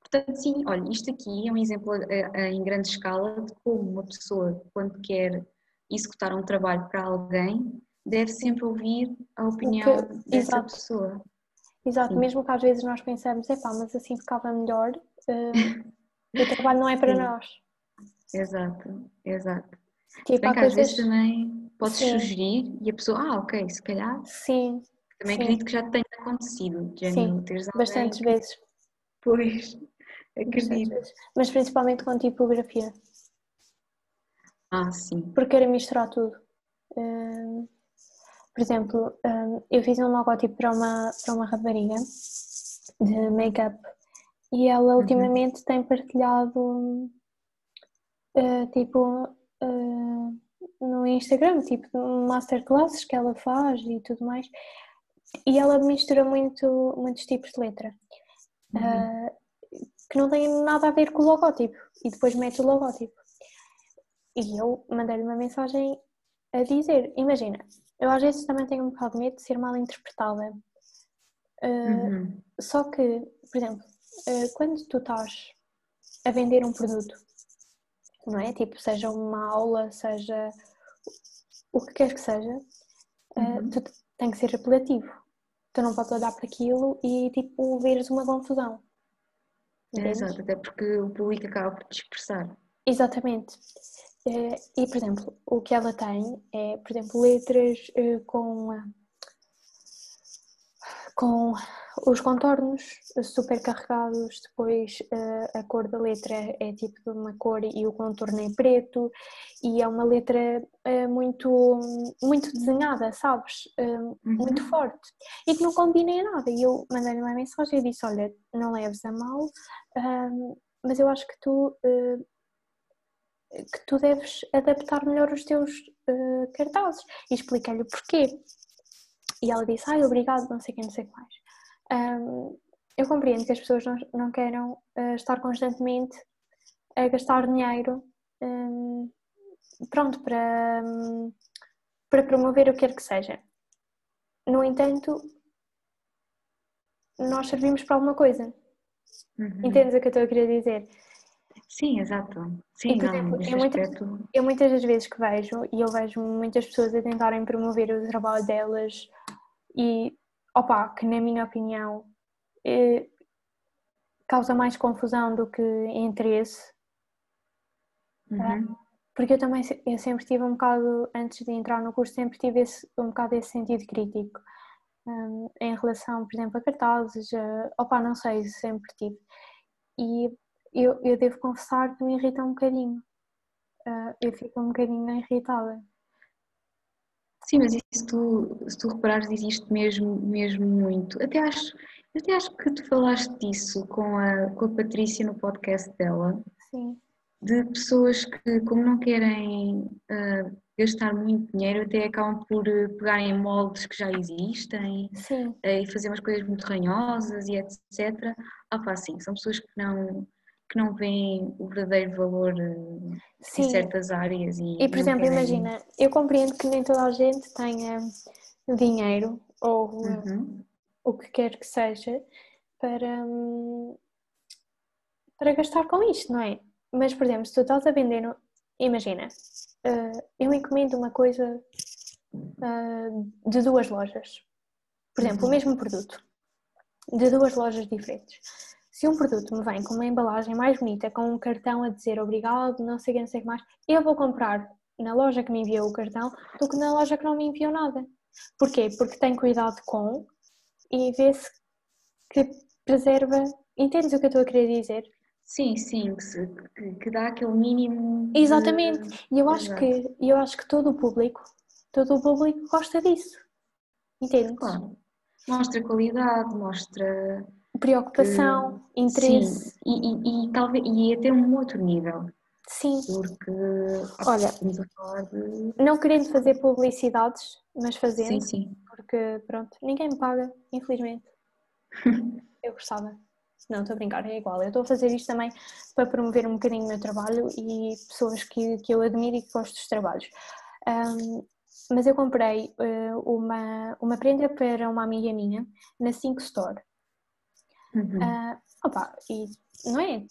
Portanto, sim, olha, isto aqui é um exemplo eh, eh, em grande escala de como uma pessoa, quando quer executar um trabalho para alguém, deve sempre ouvir a opinião dessa exato. pessoa. Exato, Sim. mesmo que às vezes nós pensamos, epá, mas assim ficava melhor, eh, o trabalho não é para Sim. nós. Exato, exato. Tipo, bem que às vezes também podes Sim. sugerir e a pessoa, ah, ok, se calhar, Sim, também Sim. acredito que já tenha acontecido. de Sim, alguém bastantes que vezes. Pois, acredito. Mas principalmente com tipografia, Ah, sim. porque quero misturar tudo. Hum, por exemplo, hum, eu fiz um logotipo para uma, para uma rapariga de make-up e ela Uhum. ultimamente tem partilhado eh, tipo eh, no Instagram, tipo masterclasses que ela faz e tudo mais. E ela mistura muito, muitos tipos de letra. Uhum. ah, que não têm nada a ver com o logótipo e depois mete o logótipo. E eu mandei-lhe uma mensagem a dizer: Imagina, eu às vezes também tenho um bocado de medo de ser mal interpretada. Ah, Uhum. Só que, por exemplo, ah, quando tu estás a vender um produto, não é? Tipo, seja uma aula, seja o que quer que seja, ah, Uhum. tu tem que ser apelativo. Tu não podes olhar para aquilo e tipo veres uma confusão. É, exato, até porque o público acaba por te expressar. Exatamente. Eh, E, por exemplo, o que ela tem é, por exemplo, letras eh, com, com os contornos super carregados, depois eh, a cor da letra é tipo de uma cor e o contorno é preto, e é uma letra eh, muito, muito desenhada, sabes? Eh, Muito Uhum. forte e que não combina em nada. E eu mandei-lhe uma mensagem e disse: Olha, não leves a mal, mas eu acho que tu que tu deves adaptar melhor os teus cartazes. E expliquei-lhe o porquê. E ela disse, ai, obrigado, não sei o que, não sei o que mais. Ahm, eu compreendo que as pessoas não, não queiram eh, estar constantemente a gastar dinheiro ahm, pronto, para, hum, para promover o que quer que seja. No entanto, nós servimos para alguma coisa. Uhum. Entendes o que eu estou a querer dizer? Sim, exato. Sim, E, por não, exemplo, muito- aspecto. Eu muitas das vezes que vejo, e eu vejo muitas pessoas a tentarem promover o trabalho delas e, opa, que na minha opinião eh, causa mais confusão do que interesse, Uhum. porque eu também eu sempre tive um bocado, antes de entrar no curso, sempre tive esse, um bocado esse sentido crítico hum, em relação, por exemplo, a cartazes, a, opa, não sei, sempre tive. E eu, eu devo confessar que me irrita um bocadinho. Ah, eu fico um bocadinho irritada. Sim, mas isso se tu, se tu reparares existe mesmo, mesmo muito. Até acho, até acho que tu falaste disso com a, com a Patrícia no podcast dela, Sim, de pessoas que, como não querem ah, gastar muito dinheiro, até acabam por eh, pegar em moldes que já existem eh, e fazer umas coisas muito ranhosas e etc. Ah pá, sim, são pessoas que não, que não veem o verdadeiro valor eh, em sim. certas áreas e, E, por exemplo, querem- imagina, eu compreendo que nem toda a gente tenha dinheiro ou uh, Uhum. o que quer que seja para, para gastar com isto, não é? Mas, por exemplo, se tu estás a vender, imagina, uh, eu encomendo uma coisa uh, de duas lojas, por exemplo, o Uhum. mesmo produto, de duas lojas diferentes. Se um produto me vem com uma embalagem mais bonita, com um cartão a dizer obrigado, não sei o que, não sei o que mais, eu vou comprar na loja que me enviou o cartão do que na loja que não me enviou nada. Porquê? Porque tem cuidado com e vê-se que preserva. Entendes o que eu estou a querer dizer? Sim, sim, que, que- dá aquele mínimo. Exatamente. E eu acho que eu acho que todo o público, todo o público gosta disso. Entendes? Claro. Mostra qualidade, mostra. Preocupação, interesse. Sim, e, e, e talvez. E até um outro nível, Sim. porque. Olha, de. não querendo fazer publicidades, mas fazendo, Sim, sim. porque pronto, ninguém me paga, infelizmente. Eu gostava. Não, estou a brincar, é igual. Eu estou a fazer isto também para promover um bocadinho o meu trabalho e pessoas que, que eu admiro e que gosto dos trabalhos. Um, mas eu comprei uh, uma, uma prenda para uma amiga minha na 5 Store. Uhum. Uh, opa, e não é?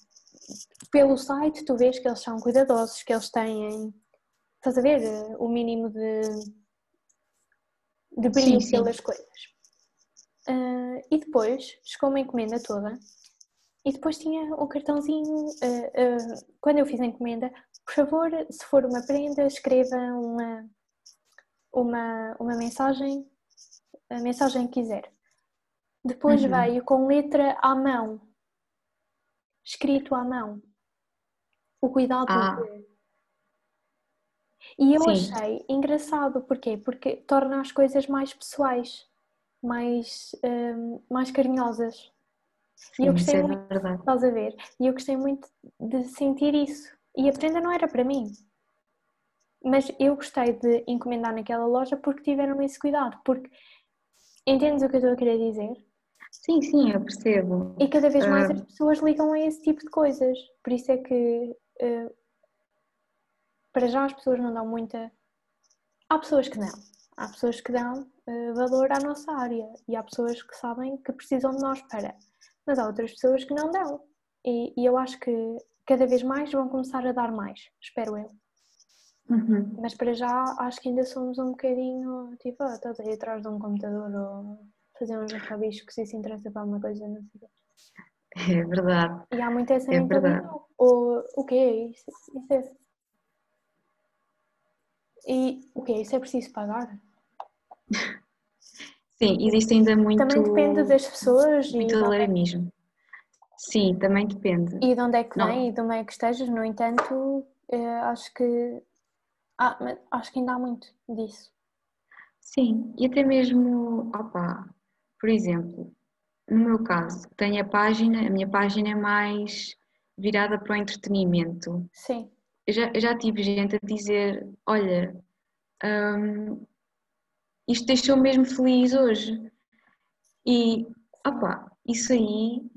Pelo site tu vês que eles são cuidadosos, que eles têm, estás a ver, o mínimo de, de brilho sim, sim. pelas coisas. Uh, e depois chegou uma encomenda toda e depois tinha o cartãozinho, uh, uh, quando eu fiz a encomenda, por favor, se for uma prenda, escreva uma, uma, uma mensagem, a mensagem que quiser. Depois uhum. veio com letra à mão, escrito à mão. O cuidado ah. de. E eu Sim. achei engraçado, porquê? Porque torna as coisas mais pessoais, mais, um, mais carinhosas. Sim, e eu gostei é muito, verdade. estás a ver? E eu gostei muito de sentir isso. E a prenda não era para mim. Mas eu gostei de encomendar naquela loja porque tiveram esse cuidado. Porque entendes o que eu estou a querer dizer? Sim, sim, eu percebo. E cada vez mais uh... as pessoas ligam a esse tipo de coisas. Por isso é que uh, para já as pessoas não dão muita. Há pessoas que não. Há pessoas que dão uh, valor à nossa área e há pessoas que sabem que precisam de nós para mas há outras pessoas que não dão. E, e eu acho que cada vez mais vão começar a dar mais, espero eu. Uhum. Mas para já acho que ainda somos um bocadinho tipo, ah, estás aí atrás de um computador ou fazer uns rabiscos se isso interessa para alguma coisa, não sei. É verdade. E há muito essa é mentalidade. Ou o que é isso? Isso é. E o que é? Isso é preciso pagar? Sim, existe ainda muito. Também depende das pessoas. Muito alarmismo. Sim, também depende. E de onde é que vem Não. e de onde é que estejas, no entanto, eh, acho que. Ah, acho que ainda há muito disso. Sim, e até mesmo, opa, por exemplo, no meu caso, tenho a página, a minha página é mais virada para o entretenimento. Sim. Eu já, eu já tive gente a dizer: olha, hum, isto deixou mesmo feliz hoje. E, opa, isso aí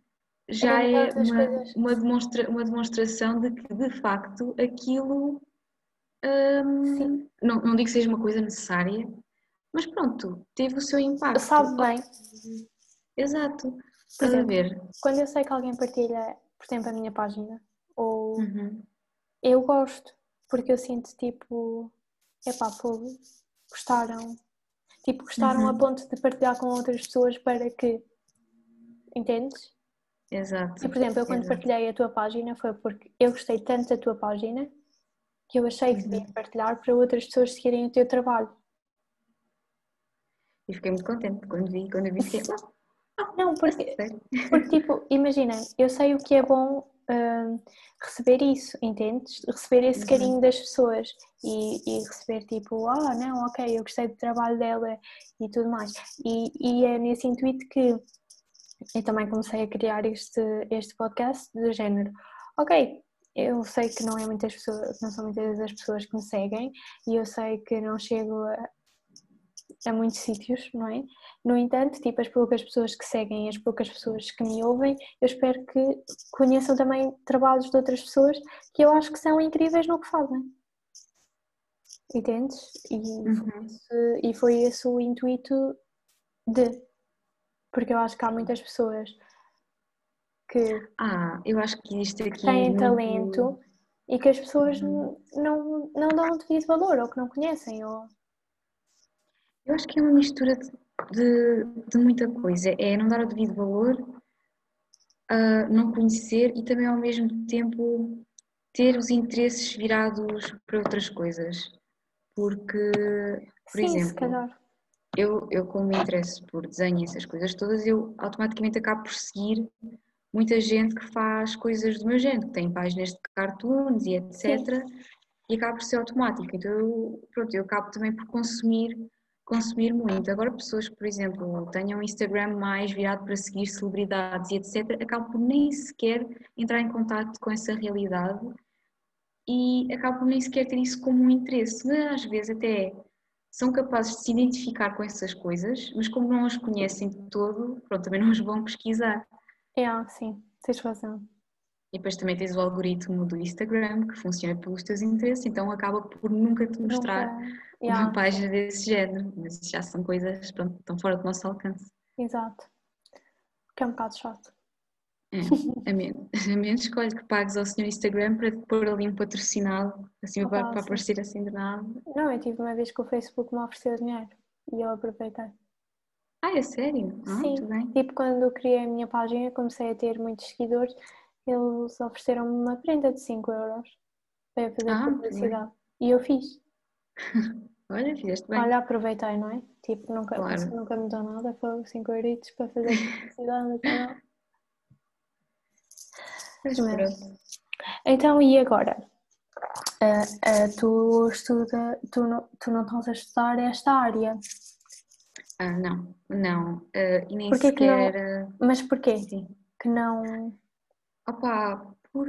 já é uma, uma, demonstra, uma demonstração de que, de facto, aquilo. Hum, não, não digo que seja uma coisa necessária, mas pronto, teve o seu impacto. Sabe bem. Exato. Estás a ver? Quando eu sei que alguém partilha, por exemplo, a minha página, ou uhum. eu gosto, porque eu sinto tipo, epá, pô, gostaram, Tipo, gostaram uhum. a ponto de partilhar com outras pessoas para que. Entendes? Exato. E, por exemplo, eu quando Exato. partilhei a tua página foi porque eu gostei tanto da tua página que eu achei que devia uhum. partilhar para outras pessoas seguirem o teu trabalho. E fiquei muito contente quando vi, quando vi que Não, porque, porque tipo, imagina, eu sei o que é bom uh, receber isso, entendes? Receber esse uhum. carinho das pessoas e, e, receber tipo, ah, não, ok, eu gostei do trabalho dela e tudo mais. E, e é nesse intuito que eu também comecei a criar este, este podcast do género, ok, eu sei que não é muitas pessoas, não são muitas as pessoas que me seguem e eu sei que não chego a, a muitos sítios, não é? No entanto, tipo, as poucas pessoas que seguem, as poucas pessoas que me ouvem, eu espero que conheçam também trabalhos de outras pessoas que eu acho que são incríveis no que fazem. Entendes? E, uhum. foi, esse, e foi esse o intuito de. Porque eu acho que há muitas pessoas que. Ah, eu acho que isto aqui. têm muito... talento e que as pessoas não, não dão devido valor ou que não conhecem. Ou... Eu acho que é uma mistura de, de, de muita coisa. É não dar o devido valor, uh, não conhecer e também ao mesmo tempo ter os interesses virados para outras coisas. Porque, por Sim, exemplo, eu, eu como me interesso por desenho e essas coisas todas, eu automaticamente acabo por seguir muita gente que faz coisas do meu género, que tem páginas de cartoons e etc. Sim. E acaba por ser automático. Então, eu, pronto, eu acabo também por consumir consumir muito. Agora, pessoas que, por exemplo, tenham um Instagram mais virado para seguir celebridades e etc., acabam por nem sequer entrar em contato com essa realidade e acabam por nem sequer ter isso como um interesse. Mas às vezes até são capazes de se identificar com essas coisas, mas como não as conhecem de todo, pronto, também não as vão pesquisar. Yeah, sim, tens razão. E depois também tens o algoritmo do Instagram que funciona pelos teus interesses, então acaba por nunca te mostrar Nunca... uma Yeah, página desse género. Mas já são coisas pronto, estão fora do nosso alcance. exato. Que é um bocado chato. É, a, menos, a menos escolhe que pagues ao senhor Instagram para pôr ali um patrocinado, assim Opa, para, para aparecer assim de nada. Não, eu tive uma vez que o Facebook me ofereceu dinheiro e eu aproveitei. Ah, é sério? Ah, Sim. Tipo, quando eu criei a minha página, comecei a ter muitos seguidores, eles ofereceram-me uma prenda de 5 euros para eu fazer Ah, publicidade. E eu fiz. Olha, fizeste bem. Olha, aproveitei, não é? Tipo, nunca, Claro. nunca me deu nada, foi 5 euritos para fazer publicidade no canal. Mas mas- pronto. Então, e agora? Ah, ah, tu estuda, tu não, tu não estás a estudar esta área, Ah, não, não. ah, e nem Porquê que não? sequer. mas porquê? sim. Que não. Opá, por,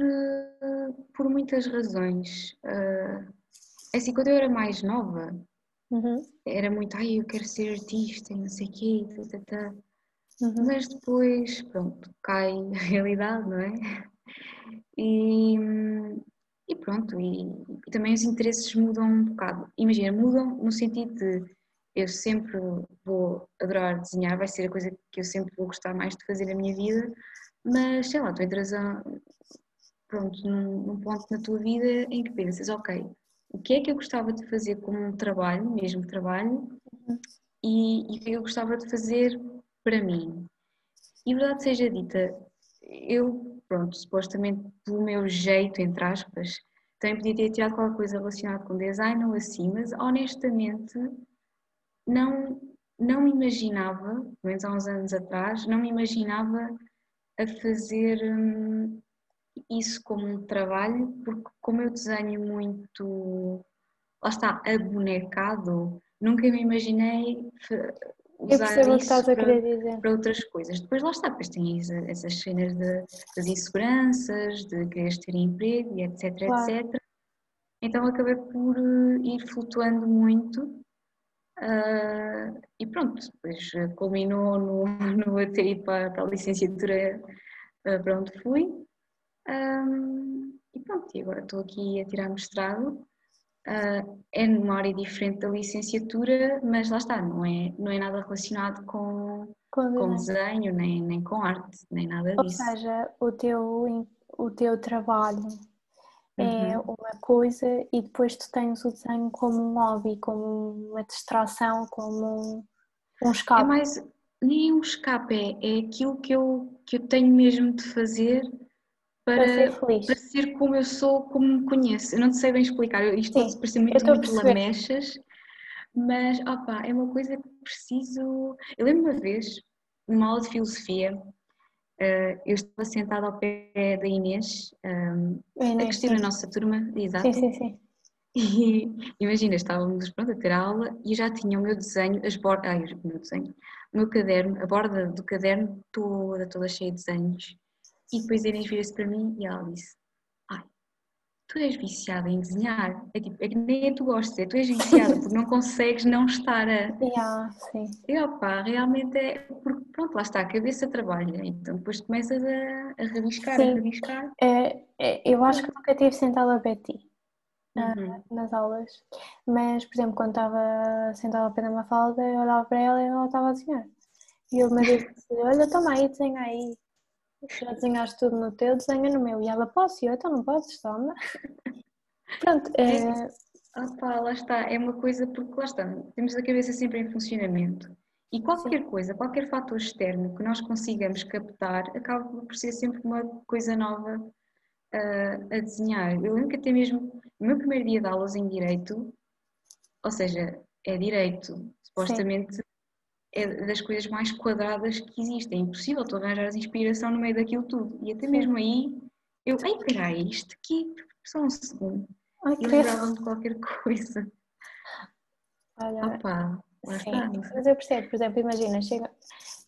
por muitas razões. É assim, quando eu era mais nova, Uhum, era muito, ai, eu quero ser artista e não sei o quê, tá, tá, tá. uhum. Mas depois, pronto, cai a realidade, não é? E, e pronto, e, e também os interesses mudam um bocado. Imagina, mudam no sentido de eu sempre vou adorar desenhar, vai ser a coisa que eu sempre vou gostar mais de fazer na minha vida, mas sei lá, tu entras a, pronto, num, num ponto na tua vida em que pensas, ok, o que é que eu gostava de fazer como um trabalho, mesmo trabalho, Uhum. e, e o que eu gostava de fazer para mim. E verdade seja dita, eu, pronto, supostamente pelo meu jeito, entre aspas, também podia ter tirado qualquer coisa relacionada com design ou assim, mas honestamente não, não me imaginava, pelo menos há uns anos atrás, não me imaginava a fazer hum, isso como um trabalho, porque como eu desenho muito, lá está, abonecado, nunca me imaginei usar isso para, para outras coisas. Depois lá está, depois tens essas cenas de, das inseguranças, de quereres ter emprego e etc, Claro. etc. Então acabei por eh, ir flutuando muito ah, e pronto, depois eh, culminou no, no ter ido para, para a licenciatura ah, para onde fui. Ahm, e pronto, e agora estou aqui a tirar mestrado. Ah, é numa área diferente da licenciatura, mas lá está, não é, não é nada relacionado com, Com com desenho, nem, nem com arte, nem nada Ou disso. seja, o teu, o teu trabalho é Uhum. uma coisa e depois tu tens o desenho como um hobby, como uma distração, como um, um É escape. mais, nem um escape, é, é aquilo que eu, que eu tenho mesmo de fazer Para ser para, feliz. para ser como eu sou, como me conheço. Eu não sei bem explicar, isto pode parecer muito, muito lamechas, mas opá, é uma coisa que preciso. Eu lembro uma vez, numa aula de filosofia, eh, eu estava sentada ao pé da Inês, ehm, É, a? Cristina, a Sim, nossa turma, exato, sim, sim, sim. e imagina, estávamos pronto, a ter aula e eu já tinha o meu desenho, as bordas, ai, o meu desenho, o meu caderno, a borda do caderno toda, toda cheia de desenhos. E depois a Inês vira-se para mim e ela disse: Ai, tu és viciada em desenhar. É tipo, é que nem é tu gostas, é tu és viciada porque não consegues não estar a. Yeah, sim. E opá, realmente é. Porque pronto, lá está, a cabeça trabalha. Então depois começas a, a rabiscar, a Sim. rabiscar. É, é, eu acho que nunca tive sentada a Betty Uhum. nas aulas, mas, por exemplo, quando estava sentada ao pé da Mafalda, eu olhava para ela e ela estava a desenhar. E eu vez disse: Olha, toma aí, desenha aí. Já desenhaste tudo no teu, desenha no meu. E ela: Posso? E eu: Então não podes, toma. Pronto, é, Ah pá, lá está, é uma coisa porque lá está, temos a cabeça sempre em funcionamento e qualquer coisa, qualquer fator externo que nós consigamos captar acaba por ser sempre uma coisa nova ah, a desenhar. Eu lembro que até mesmo no meu primeiro dia de aulas em Direito, ou seja, é Direito, supostamente é das coisas mais quadradas que existem, é impossível tu arranjares inspiração no meio daquilo tudo. E até mesmo aí eu, ai peraí, isto aqui, só um segundo, ai, e que lembrava-me de qualquer coisa. Olha, Opa, Sim, mas eu percebo, por exemplo, imagina, chega,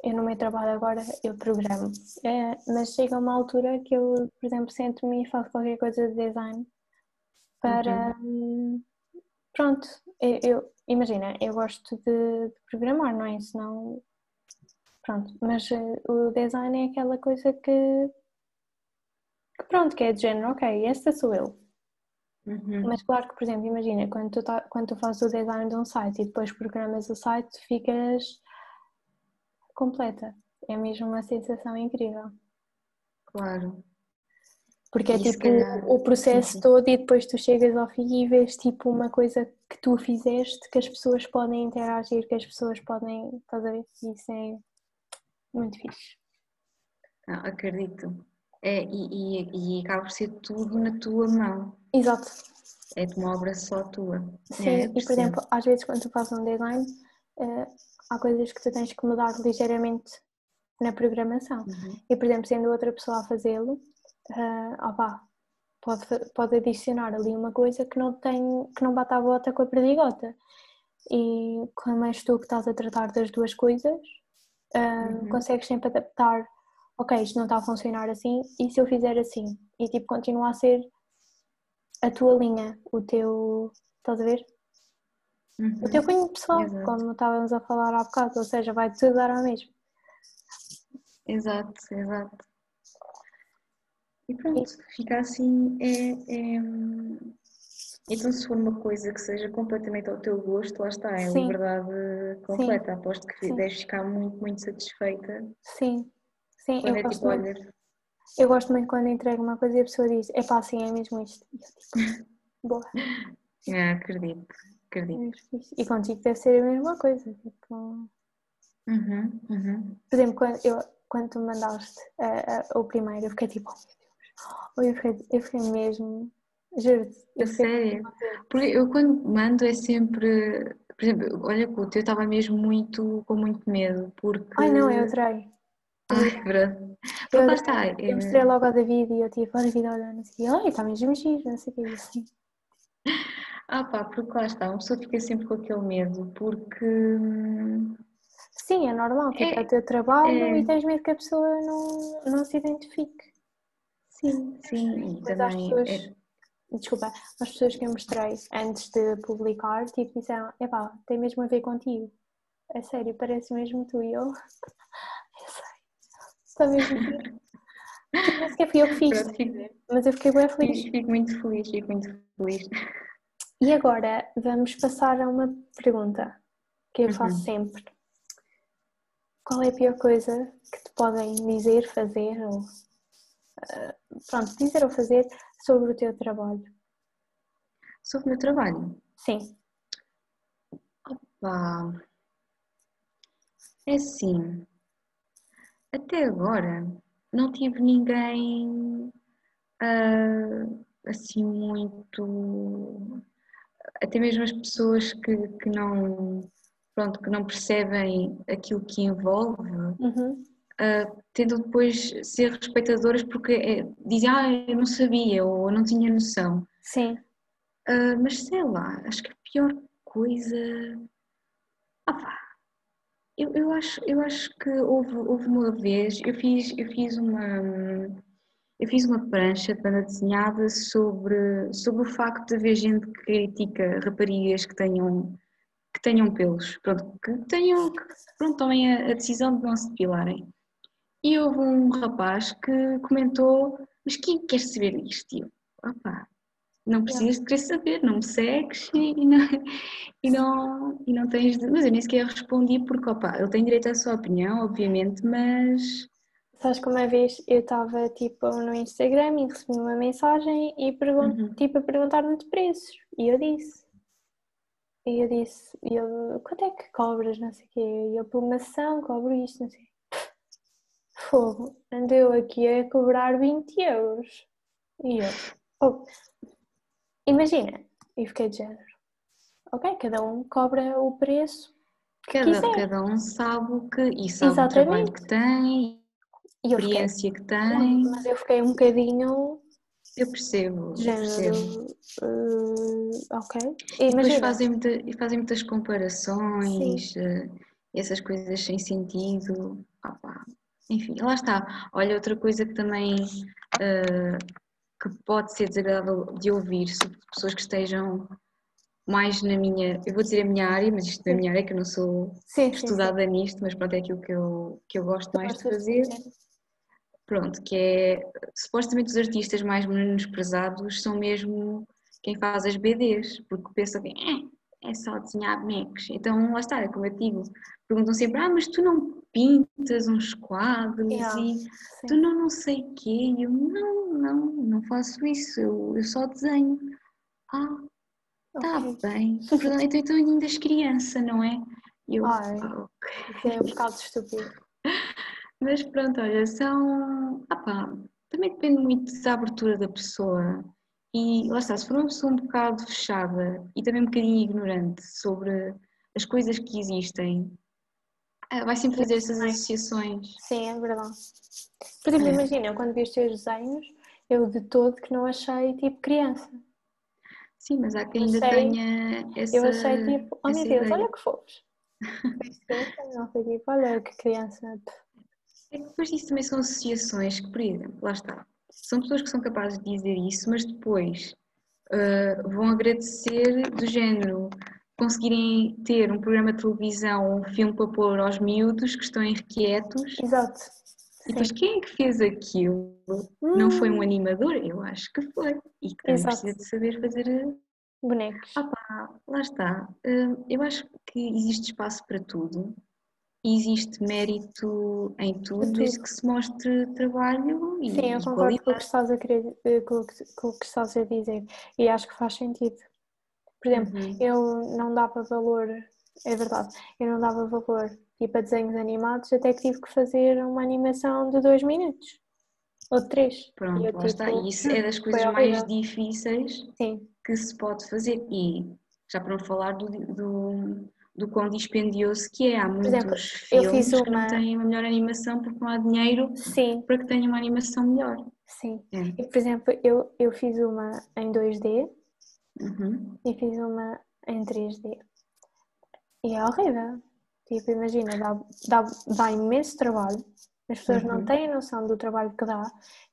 eu no meu trabalho agora eu programo, é, mas chega uma altura que eu, por exemplo, sento-me e faço qualquer coisa de design para, hum, pronto, eu, eu- imagina, eu gosto de, de programar, não é? Senão, Pronto, mas uh, o design é aquela coisa que, que pronto, que é de género, ok, esta sou eu. Uhum. Mas claro que, por exemplo, imagina, quando tu, tá, quando tu fazes o design de um site e depois programas o site, tu ficas completa. É mesmo uma sensação incrível. Claro. Porque é tipo calhar- o processo sim. todo e depois tu chegas ao fim e vês tipo uma coisa que tu fizeste que as pessoas podem interagir, que as pessoas podem. Estás a ver? Isso é muito fixe. Não, acredito. É, e, e, e acaba por ser tudo na tua mão. Exato. É uma obra só tua. Sim, É, e por exemplo, às vezes quando tu fazes um design, eh, há coisas que tu tens que mudar ligeiramente na programação. Uhum. E por exemplo, sendo outra pessoa a fazê-lo, ah opá, pode, pode adicionar ali uma coisa que não tem, que não bate à bota com a perdigota. E como és tu que estás a tratar das duas coisas, ah, Uhum. consegues sempre adaptar, ok, isto não está a funcionar assim, e se eu fizer assim? E tipo, continua a ser a tua linha, o teu, estás a ver? Uhum. O teu cunho pessoal, Exato. como estávamos a falar há bocado, ou seja, vai tudo dar ao mesmo. Exato, exato. E pronto, fica assim. É, é... Então, se for uma coisa que seja completamente ao teu gosto, lá está, é Sim. liberdade completa. Aposto que Sim. deves ficar muito, muito satisfeita Sim, sim, quando eu é gosto tipo, muito. Eu gosto muito quando entrego uma coisa e a pessoa diz, é pá, sim, é mesmo isto. E eu tipo, boa. ah, acredito, é acredito. isto. E contigo deve ser a mesma coisa. Tipo, Uhum, uhum. por exemplo, quando, eu, quando tu me mandaste eh, eh, o primeiro, eu fiquei tipo, oh. Eu fiquei, eu fiquei mesmo, juro-te. A Eu fiquei sério? Porque eu quando mando é sempre. Por exemplo, olha que o teu estava mesmo muito com muito medo, porque. Ai não, eu adorei. Ai, verdade. Eu, lá está. é- eu mostrei logo ao David e eu tipo, oh David, olha, não sei o quê. Está mesmo giro, não sei o quê. E assim, Ah pá, porque lá está, uma pessoa fica sempre com aquele medo, porque. hum, Sim, é normal, tipo, é É, o teu trabalho é. e tens medo que a pessoa não, não se identifique. Sim, sim, às também. pessoas, desculpa, as pessoas que eu mostrei antes de publicar, tipo, disseram, epá, tem mesmo a ver contigo. É sério, parece mesmo tu e eu. Eu sei, está mesmo nem sequer fui eu que fiz, Pronto, mas eu fiquei bem feliz. fico- muito feliz, fico muito feliz. E agora vamos passar a uma pergunta que eu faço Uhum. sempre. Qual é a pior coisa que te podem dizer, fazer ou pronto, dizer ou fazer sobre o teu trabalho? Sobre o meu trabalho. Sim, Pá, é assim, até agora não tive ninguém ah, assim muito. Até mesmo as pessoas que, que não. Pronto, que não percebem aquilo que envolve, uhum, ah, tentam depois ser respeitadoras porque é, dizem, ah, eu não sabia ou eu não tinha noção. sim, Ah, mas sei lá, acho que a pior coisa. Ah, pá, eu, eu, acho, eu acho que houve, houve uma vez, eu fiz, eu fiz uma. Eu fiz uma prancha de banda desenhada sobre, sobre o facto de haver gente que critica raparigas que tenham, que tenham pelos, pronto, que tenham, que pronto, tomem a, a decisão de não se depilarem. E houve um rapaz que comentou, mas quem quer saber isto? E eu, opá, não precisas de querer saber, não me segues e não, e não, e não tens de... Mas eu nem sequer respondi porque, opá, ele tem direito à sua opinião, obviamente, mas... Sabes que uma vez eu estava tipo no Instagram e recebi uma mensagem e pergun Uhum. tipo a perguntar-me de preços e eu disse. E eu disse, e eu, quanto é que cobras, não sei o quê? E eu por uma ação cobro isto, não sei. Fogo, andeu aqui a cobrar 20 euros. E eu, oh, imagina, e fiquei de género. Ok, cada um cobra o preço Cada, quiser. cada um sabe o que... E sabe o trabalho Exatamente. que tem, E a eu fiquei, experiência que tem. mas eu fiquei um bocadinho Eu percebo, género. percebo. eh, ok. E depois fazem, muita, fazem muitas comparações, eh, essas coisas sem sentido. Ah, pá. Enfim, lá está. Olha, outra coisa que também eh, que pode ser desagradável de ouvir sobre pessoas que estejam mais na minha, eu vou dizer a minha área, mas isto não é a minha área, que eu não sou Sim, sim, estudada nisto, mas pronto, é aquilo que eu, que eu gosto mais de fazer. Pronto, que é supostamente os artistas mais menosprezados são mesmo quem faz as BDs, porque pensam que "Eh, é só desenhar bonecos. Então lá está, é como eu digo, perguntam sempre, ah, mas tu não pintas uns quadros Yeah, e sim. tu não não sei o quê? E eu, não, não, não faço isso, eu, eu só desenho. Ah, está Ok. bem. Perdão, então, então ainda és criança, não é? Eu, Ai. "Ah, ok." Isso é um bocado estúpido. Mas pronto, olha, são. Ah pá, também depende muito da abertura da pessoa. E lá está, se for uma pessoa um bocado fechada e também um bocadinho ignorante sobre as coisas que existem, ah, vai sempre fazer essas associações. Sim, é verdade. Por exemplo, É. imagina, eu quando vi os teus desenhos, eu de todo que não achei tipo criança. Sim, mas há quem ainda tenha essa. Eu achei tipo, oh meu Deus, ideia. olha que fofos. Não foi tipo, olha que criança. É que depois disso também são associações que, por exemplo, lá está. São pessoas que são capazes de dizer isso, mas depois ah, vão agradecer do género conseguirem ter um programa de televisão ou um filme para pôr aos miúdos que estão irrequietos. Exato. E depois quem é que fez aquilo? Não foi um Hum, animador? Eu acho que foi. E que também precisa de saber fazer. Bonecos. Ah pá, lá está. Ah, Eu acho que existe espaço para tudo. E existe mérito em tudo, desde que se mostre trabalho e, Sim, eu e concordo com o que estás a querer, eh, com o que, com o que estás a dizer. E acho que faz sentido. Por exemplo, Uhum. eu não dava valor, é verdade, eu não dava valor tipo a desenhos animados até que tive que fazer uma animação de dois minutos ou de três. E Pronto, lá está. tipo, E isso é das coisas mais difíceis Sim, que se pode fazer. E já para não falar do, do, do quão dispendioso que é. Há exemplo, muitos eu filmes fiz que não uma- têm uma melhor animação porque não há dinheiro sim, para que tenha uma animação melhor. sim. É. E, por exemplo, eu, eu fiz uma em 2D Uhum. e fiz uma em 3D. E é horrível. Tipo, imagina, dá, dá, dá imenso trabalho. As pessoas não Uhum. têm noção do trabalho que dá.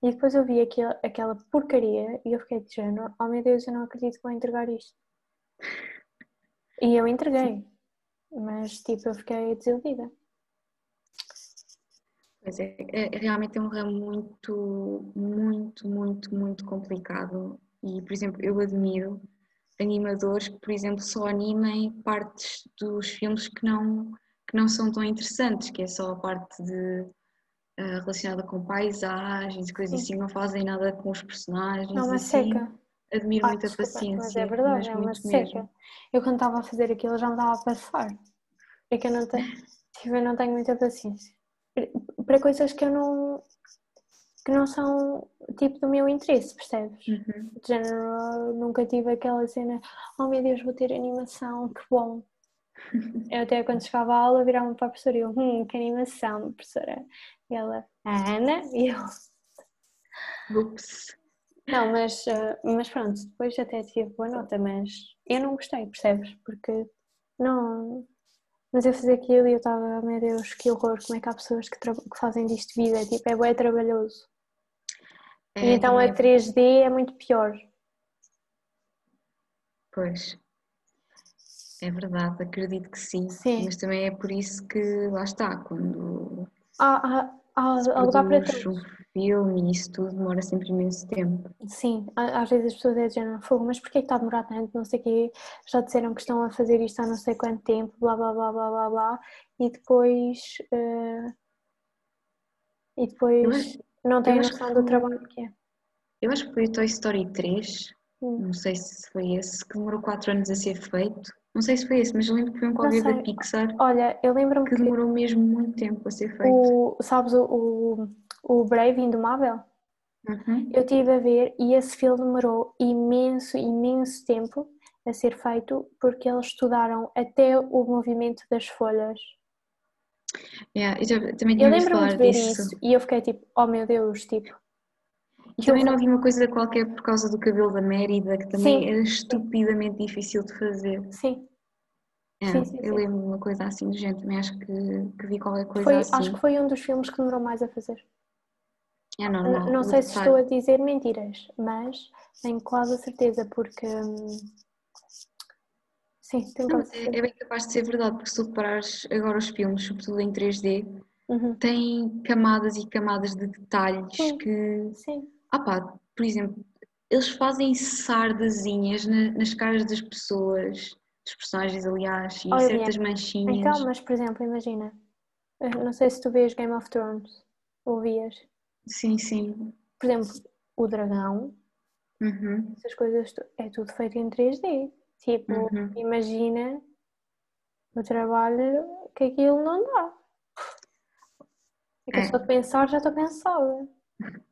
E depois eu vi aquilo, aquela porcaria e eu fiquei de género, oh meu Deus, eu não acredito que vou entregar isto. E eu entreguei. Mas tipo, eu fiquei desiludida. Pois é, é, é realmente é um ramo muito, muito, muito, muito complicado. E, por exemplo, eu admiro animadores que, por exemplo, só animem partes dos filmes que não, que não são tão interessantes, que é só a parte de, eh, relacionada com paisagens e coisas Sim. assim, não fazem nada com os personagens. É uma assim. seca. Admiro Ai, muita desculpa, paciência, mas é verdade, mas é uma muito seca. mesmo. Eu quando estava a fazer aquilo já me dava a passar. É que eu não tenho, tipo, eu não tenho muita paciência. Para coisas que eu não que não são tipo do meu interesse, percebes? Uhum. De género, nunca tive aquela cena, oh meu Deus, vou ter animação, que bom. Eu até quando chegava à aula virava-me para a professora e eu, hum, que animação, professora. E ela, a Ana? E eu, Ups. Não, mas, eh, mas pronto, depois até tive boa nota, mas eu não gostei, percebes? Porque não. Mas eu fiz aquilo e eu estava, meu Deus, que horror, como é que há pessoas que, que fazem disto vida? Tipo, é bem trabalhoso. E É, então a também, 3D é muito pior. pois. É verdade, acredito que sim. Sim. Mas também é por isso que lá está, quando Há, se há lugar para todos. Filme e isso tudo demora sempre imenso tempo. Sim, às vezes as pessoas é de género, fogo, mas porquê que está a demorar tanto? Não sei o quê, já disseram que estão a fazer isto há não sei quanto tempo, blá blá blá blá blá blá, e depois. eh, e depois não que noção do trabalho que é. eu acho que foi o Toy Story 3, Hum. não sei se foi esse, que demorou 4 anos a ser feito. Não sei se foi esse, mas eu lembro que foi um Não qualquer da. Pixar Olha, eu lembro-me que que demorou mesmo muito tempo a ser feito. o, sabes o, o, o Brave Indomável? Uhum. Eu estive a ver e esse filme demorou imenso, imenso tempo a ser feito porque eles estudaram até o movimento das folhas. Yeah, eu já- também Eu lembro-me de ver disso. isso e eu fiquei tipo, oh meu Deus, tipo, E também não havia uma coisa qualquer por causa do cabelo da Mérida, que também Sim, era estupidamente difícil de fazer. sim, É, sim, sim, eu sim. lembro de uma coisa assim do género, também acho que, que vi qualquer coisa Foi, assim. acho que foi um dos filmes que demorou mais a fazer. É normal. Não o sei se estou a dizer mentiras, mas tenho quase a certeza porque hum, Sim, tem Não, quase é, é bem capaz de ser verdade, porque se tu reparares agora os filmes, sobretudo em 3D, Uhum. têm camadas e camadas de detalhes Sim. que. Sim, Ah pá, por exemplo, eles fazem sardazinhas na- nas caras das pessoas, dos personagens, aliás, e Olha, certas manchinhas. então, mas por exemplo, imagina, eu não sei se tu vês Game of Thrones, ou vias, Sim, sim. por exemplo, o dragão, Uhum, essas coisas, é tudo feito em 3D. Tipo, uhum. imagina o trabalho que aquilo não dá. É que eu É. só de pensar já estou cansada.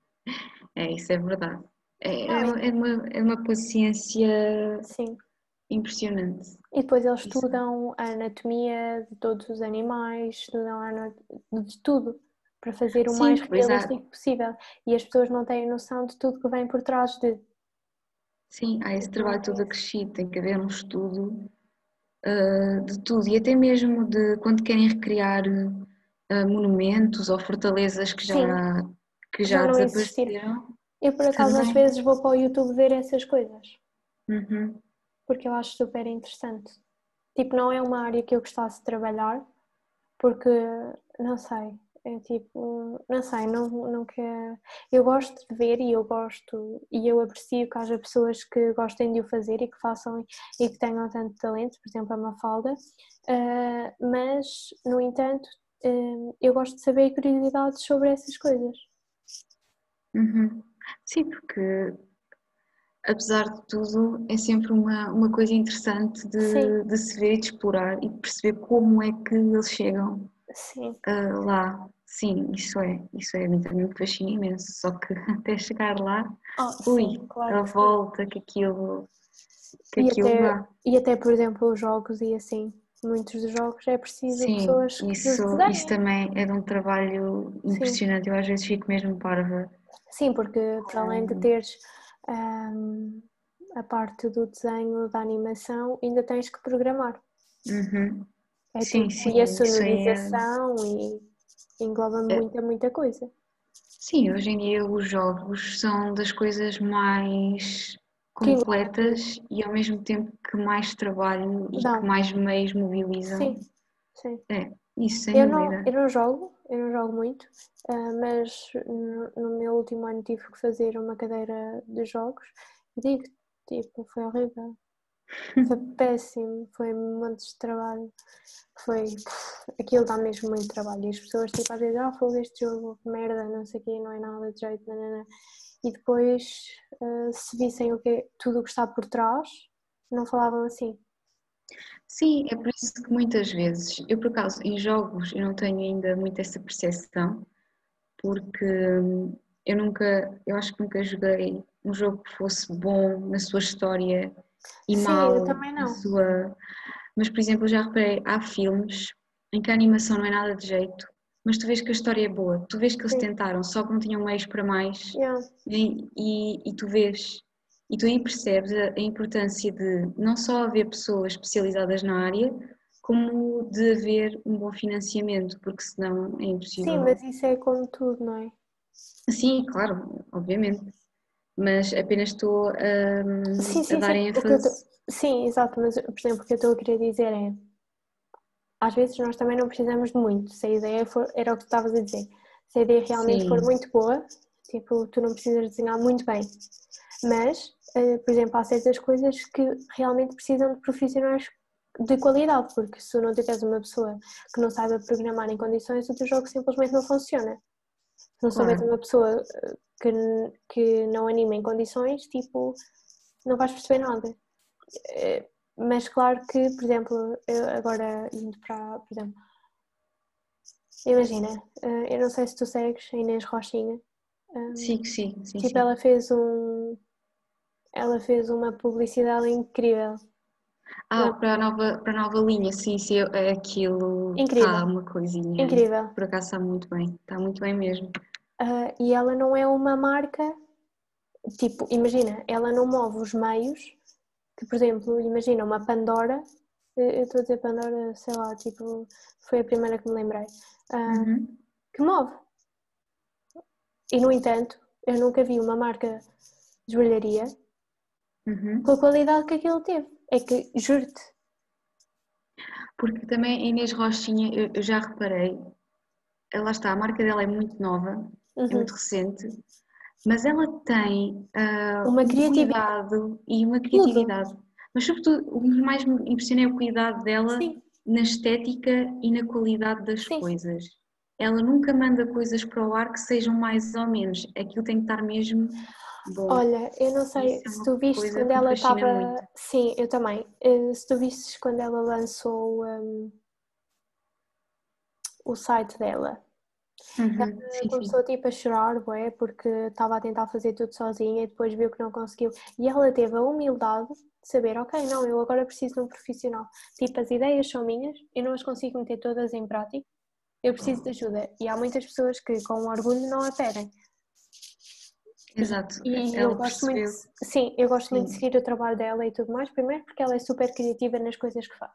É, isso é verdade. É, é uma, é uma- é uma paciência Sim. impressionante. E depois eles Isso. estudam a anatomia de todos os animais, estudam a ana- de tudo, para fazer o Sim, mais realístico possível. E as pessoas não têm noção de tudo que vem por trás de. Sim, há esse trabalho todo acrescido, tem que haver um estudo ah, de tudo e até mesmo de quando querem recriar ah, monumentos ou fortalezas que já, que já já desapareceram. Eu, por acaso, às vezes vou para o YouTube ver essas coisas, Uhum. porque eu acho super interessante. Tipo, não é uma área que eu gostasse de trabalhar, porque, não sei, é tipo, não sei, não, não quer... Eu gosto de ver e eu gosto, e eu aprecio que haja pessoas que gostem de o fazer e que façam e que tenham tanto talento, por exemplo, a Mafalda, ah, mas, no entanto, ah, eu gosto de saber curiosidades sobre essas coisas. Uhum. Sim, porque apesar de tudo é sempre uma, uma coisa interessante de, Sim. de se ver e de explorar e de perceber como é que eles chegam Sim. ah, lá. Sim, isso é, isso é, a mim também me fascina imenso, só que até chegar lá, Oh, ui, sim, claro a sim. volta que aquilo, que E aquilo até, dá. e até, por exemplo, os jogos e assim, muitos dos jogos é preciso Sim, pessoas que isso, isso também é de um trabalho Sim. impressionante, eu às vezes fico mesmo parva. Sim, porque para além de Com- teres ahm, a parte do desenho, da animação, ainda tens que programar. Uhum. É Sim, sim, e a é- sonorização e engloba É. muita, muita coisa. Sim, hoje em dia os jogos são das coisas mais completas e ao mesmo tempo que mais trabalho e que mais meios mobilizam. Sim, sim. É, isso sem Eu não, eu não jogo, eu não jogo muito, ah, mas no meu último ano tive que fazer uma cadeira de jogos e digo, tipo, foi horrível. Foi péssimo, foi monte de trabalho. Foi. Aquilo dá mesmo muito trabalho. E as pessoas, tipo, às vezes, ah, foi este jogo, merda, não sei o quê, não é nada de jeito, nanana. E depois, ah, se vissem o que, tudo o que está por trás, não falavam assim. Sim, é por isso que muitas vezes, eu por acaso em jogos eu não tenho ainda muito essa percepção, porque hum, eu nunca, eu acho que nunca joguei um jogo que fosse bom na sua história e Sim, mau eu também não. sua. Mas, por exemplo, eu já reparei, há filmes em que a animação não é nada de jeito, mas tu vês que a história é boa, tu vês que eles Sim. tentaram, só que não tinham meios para mais Yeah. e, e, e tu vês, e tu aí percebes a, a importância de não só haver pessoas especializadas na área, como de haver um bom financiamento, porque senão é impossível. Sim, mas isso é como tudo, não é? Sim, claro, obviamente. Mas apenas estou hum, Sim, a sim, dar sim. Eu tô- ênfase. Sim, exato, mas por exemplo, o que eu estou a querer dizer é às vezes nós também não precisamos de muito. Se a ideia for, era o que tu estavas a dizer, se a ideia realmente for muito boa, tipo, tu não precisas desenhar muito bem. Mas, eh, por exemplo, há certas coisas que realmente precisam de profissionais de qualidade, porque se não tiveres uma pessoa que não saiba programar em condições, o teu jogo simplesmente não funciona. Se não souberes Claro. uma pessoa que, que não anima em condições, tipo, não vais perceber nada. Eh, Mas claro que, por exemplo, agora indo para, por exemplo, imagina, eh, eu não sei se tu segues a Inês Rochinha, eh, Sim, sim, sim, tipo, sim. ela fez um, ela fez uma publicidade incrível. Ah, para a nova, para a nova linha, sim, sim, é aquilo Incrível. está uma coisinha. Incrível. Por acaso está muito bem, está muito bem mesmo. Ah, e ela não é uma marca, tipo, imagina, ela não move os meios, que por exemplo, imagina uma Pandora, eu estou a dizer Pandora, sei lá, tipo, foi a primeira que me lembrei, ah, Uhum. que move. E no entanto, eu nunca vi uma marca de joalharia Uhum. com a qualidade que aquilo teve. É que, juro-te, Porque também a Inês Rochinha, eu, eu já reparei, lá está, a marca dela é muito nova, uhum. é muito recente, mas ela tem uh, uma um criatividade e uma criatividade. Tudo. Mas sobretudo o que mais me impressiona é o cuidado dela Sim. na estética e na qualidade das Sim. coisas. Ela nunca manda coisas para o ar que sejam mais ou menos. Aquilo tem que estar mesmo bom. Olha, eu não sei é se tu viste quando ela estava. Sim, eu também. Eh, se tu vistes quando ela lançou um, o site dela Uhum, sim, começou sim. tipo a chorar, bué, porque estava a tentar fazer tudo sozinha e depois viu que não conseguiu. E ela teve a humildade de saber, ok, não, eu agora preciso de um profissional. Tipo, as ideias são minhas, eu não as consigo meter todas em prática, eu preciso de ajuda. E há muitas pessoas que com orgulho não a pedem. Exato. E ela eu gosto percebeu. muito, sim, eu gosto sim. muito de seguir o trabalho dela e tudo mais, primeiro porque ela é super criativa nas coisas que faz.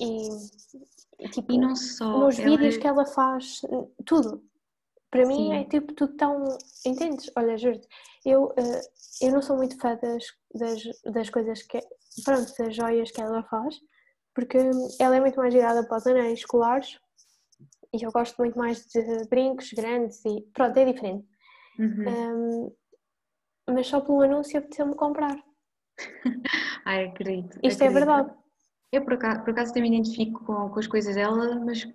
E, Tipo, e não só. Nos vídeos é... que ela faz, tudo. Para mim Sim. é tipo tudo tão. Entendes? Olha, juro eu, uh, eu não sou muito fã das, das, das coisas que. Pronto, das joias que ela faz, porque ela é muito mais virada para os anéis escolares e eu gosto muito mais de brincos grandes e. Pronto, é diferente. Uhum. Um, mas só pelo anúncio apeteceu-me comprar. Ai, acredito. Isto acredito. é verdade. Eu por acaso, por acaso também me identifico com, com as coisas dela, mas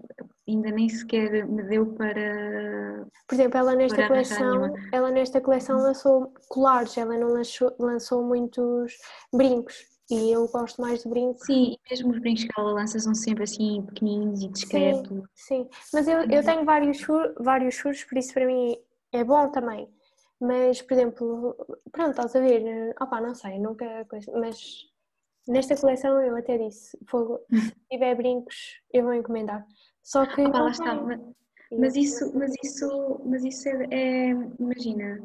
ainda nem sequer me deu para. Por exemplo, ela nesta coleção, ela nesta coleção lançou colares, ela não lançou, lançou muitos brincos. E eu gosto mais de brincos. Sim, e mesmo os brincos que ela lança são sempre assim pequeninos e discretos. Sim, sim. mas eu, eu tenho vários, vários furos, por isso para mim é bom também. Mas, por exemplo, pronto, estás a ver, opá, não sei, nunca mas Nesta coleção eu até disse, fogo, se tiver brincos eu vou encomendar. Só que. Lá está. Mas, mas, isso, mas isso, mas isso é, é, imagina,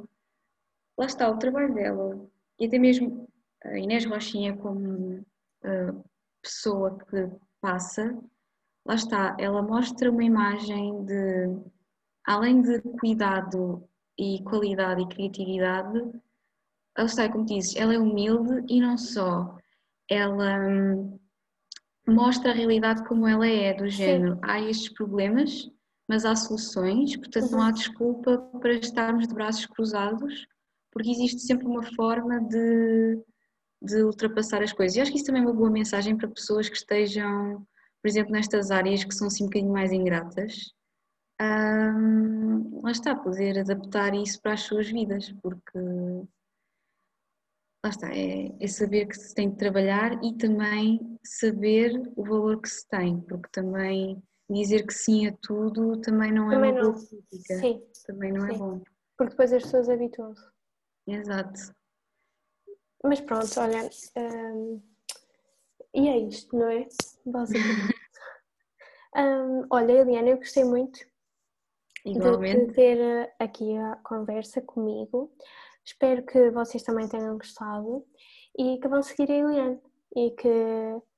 lá está o trabalho dela e até mesmo a Inês Rochinha como uh, pessoa que passa, lá está, ela mostra uma imagem de, além de cuidado e qualidade e criatividade, ela está, como dizes, ela é humilde e não só, ela hum, mostra a realidade como ela é, do género, Sim. há estes problemas, mas há soluções, portanto uhum. não há desculpa para estarmos de braços cruzados, porque existe sempre uma forma de, de ultrapassar as coisas. E acho que isso também é uma boa mensagem para pessoas que estejam, por exemplo, nestas áreas que são assim um bocadinho mais ingratas. Um, lá está, poder adaptar isso para as suas vidas, porque lá está, é, é, saber que se tem de trabalhar e também saber o valor que se tem, porque também dizer que sim a tudo também não é também uma não. boa política. Sim. Também não é sim. é bom. Porque depois as pessoas habituam-se. Exato. Mas pronto, olha, hum, e é isto, não é? Basicamente. hum, olha, Eliana, eu gostei muito de, de ter aqui a conversa comigo. Espero que vocês também tenham gostado e que vão seguir a Eliane e que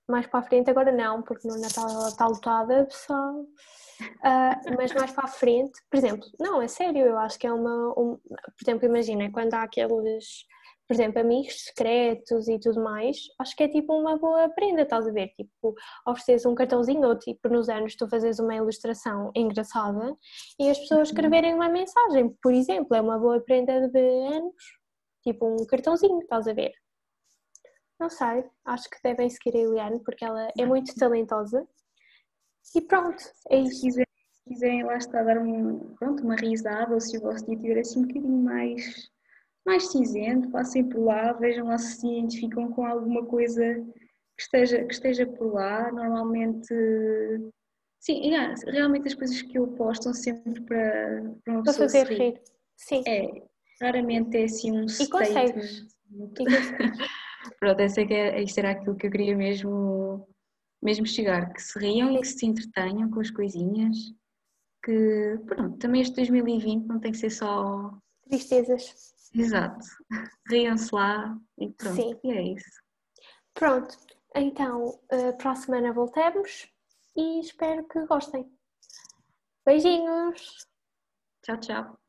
mais para a frente, agora não, porque no Natal ela está lotada, pessoal. Uh, mas mais para a frente, por exemplo, não, é sério, eu acho que é uma. Um, por exemplo, imagina, quando há aqueles por exemplo, amigos secretos e tudo mais, acho que é tipo uma boa prenda, estás a ver? Tipo, ofereces um cartãozinho ou tipo nos anos tu fazes uma ilustração engraçada e as pessoas uhum. escreverem uma mensagem, por exemplo, é uma boa prenda de anos, tipo um cartãozinho, estás a ver? Não sei, acho que devem seguir a Eliane porque ela é muito talentosa e pronto, é isso. Se quiserem, se quiserem lá está dar um, pronto, uma risada ou se o vosso dia estiver assim um bocadinho mais mais cinzento, passem por lá, vejam lá se se identificam com alguma coisa que esteja, que esteja por lá. Normalmente, sim, realmente as coisas que eu posto são sempre para, para uma pessoa fazer rir. rir. Sim. É, raramente é assim um E consegues. E consegues. Pronto, essa é que é, isto era aquilo que eu queria mesmo, mesmo chegar, que se riam e que se entretenham com as coisinhas, que pronto, também este 2020 não tem que ser só tristezas. Exato. Riam-se lá e pronto. Sim. E é isso. Pronto. Então, eh, para a semana voltemos e espero que gostem. Beijinhos! Tchau, tchau.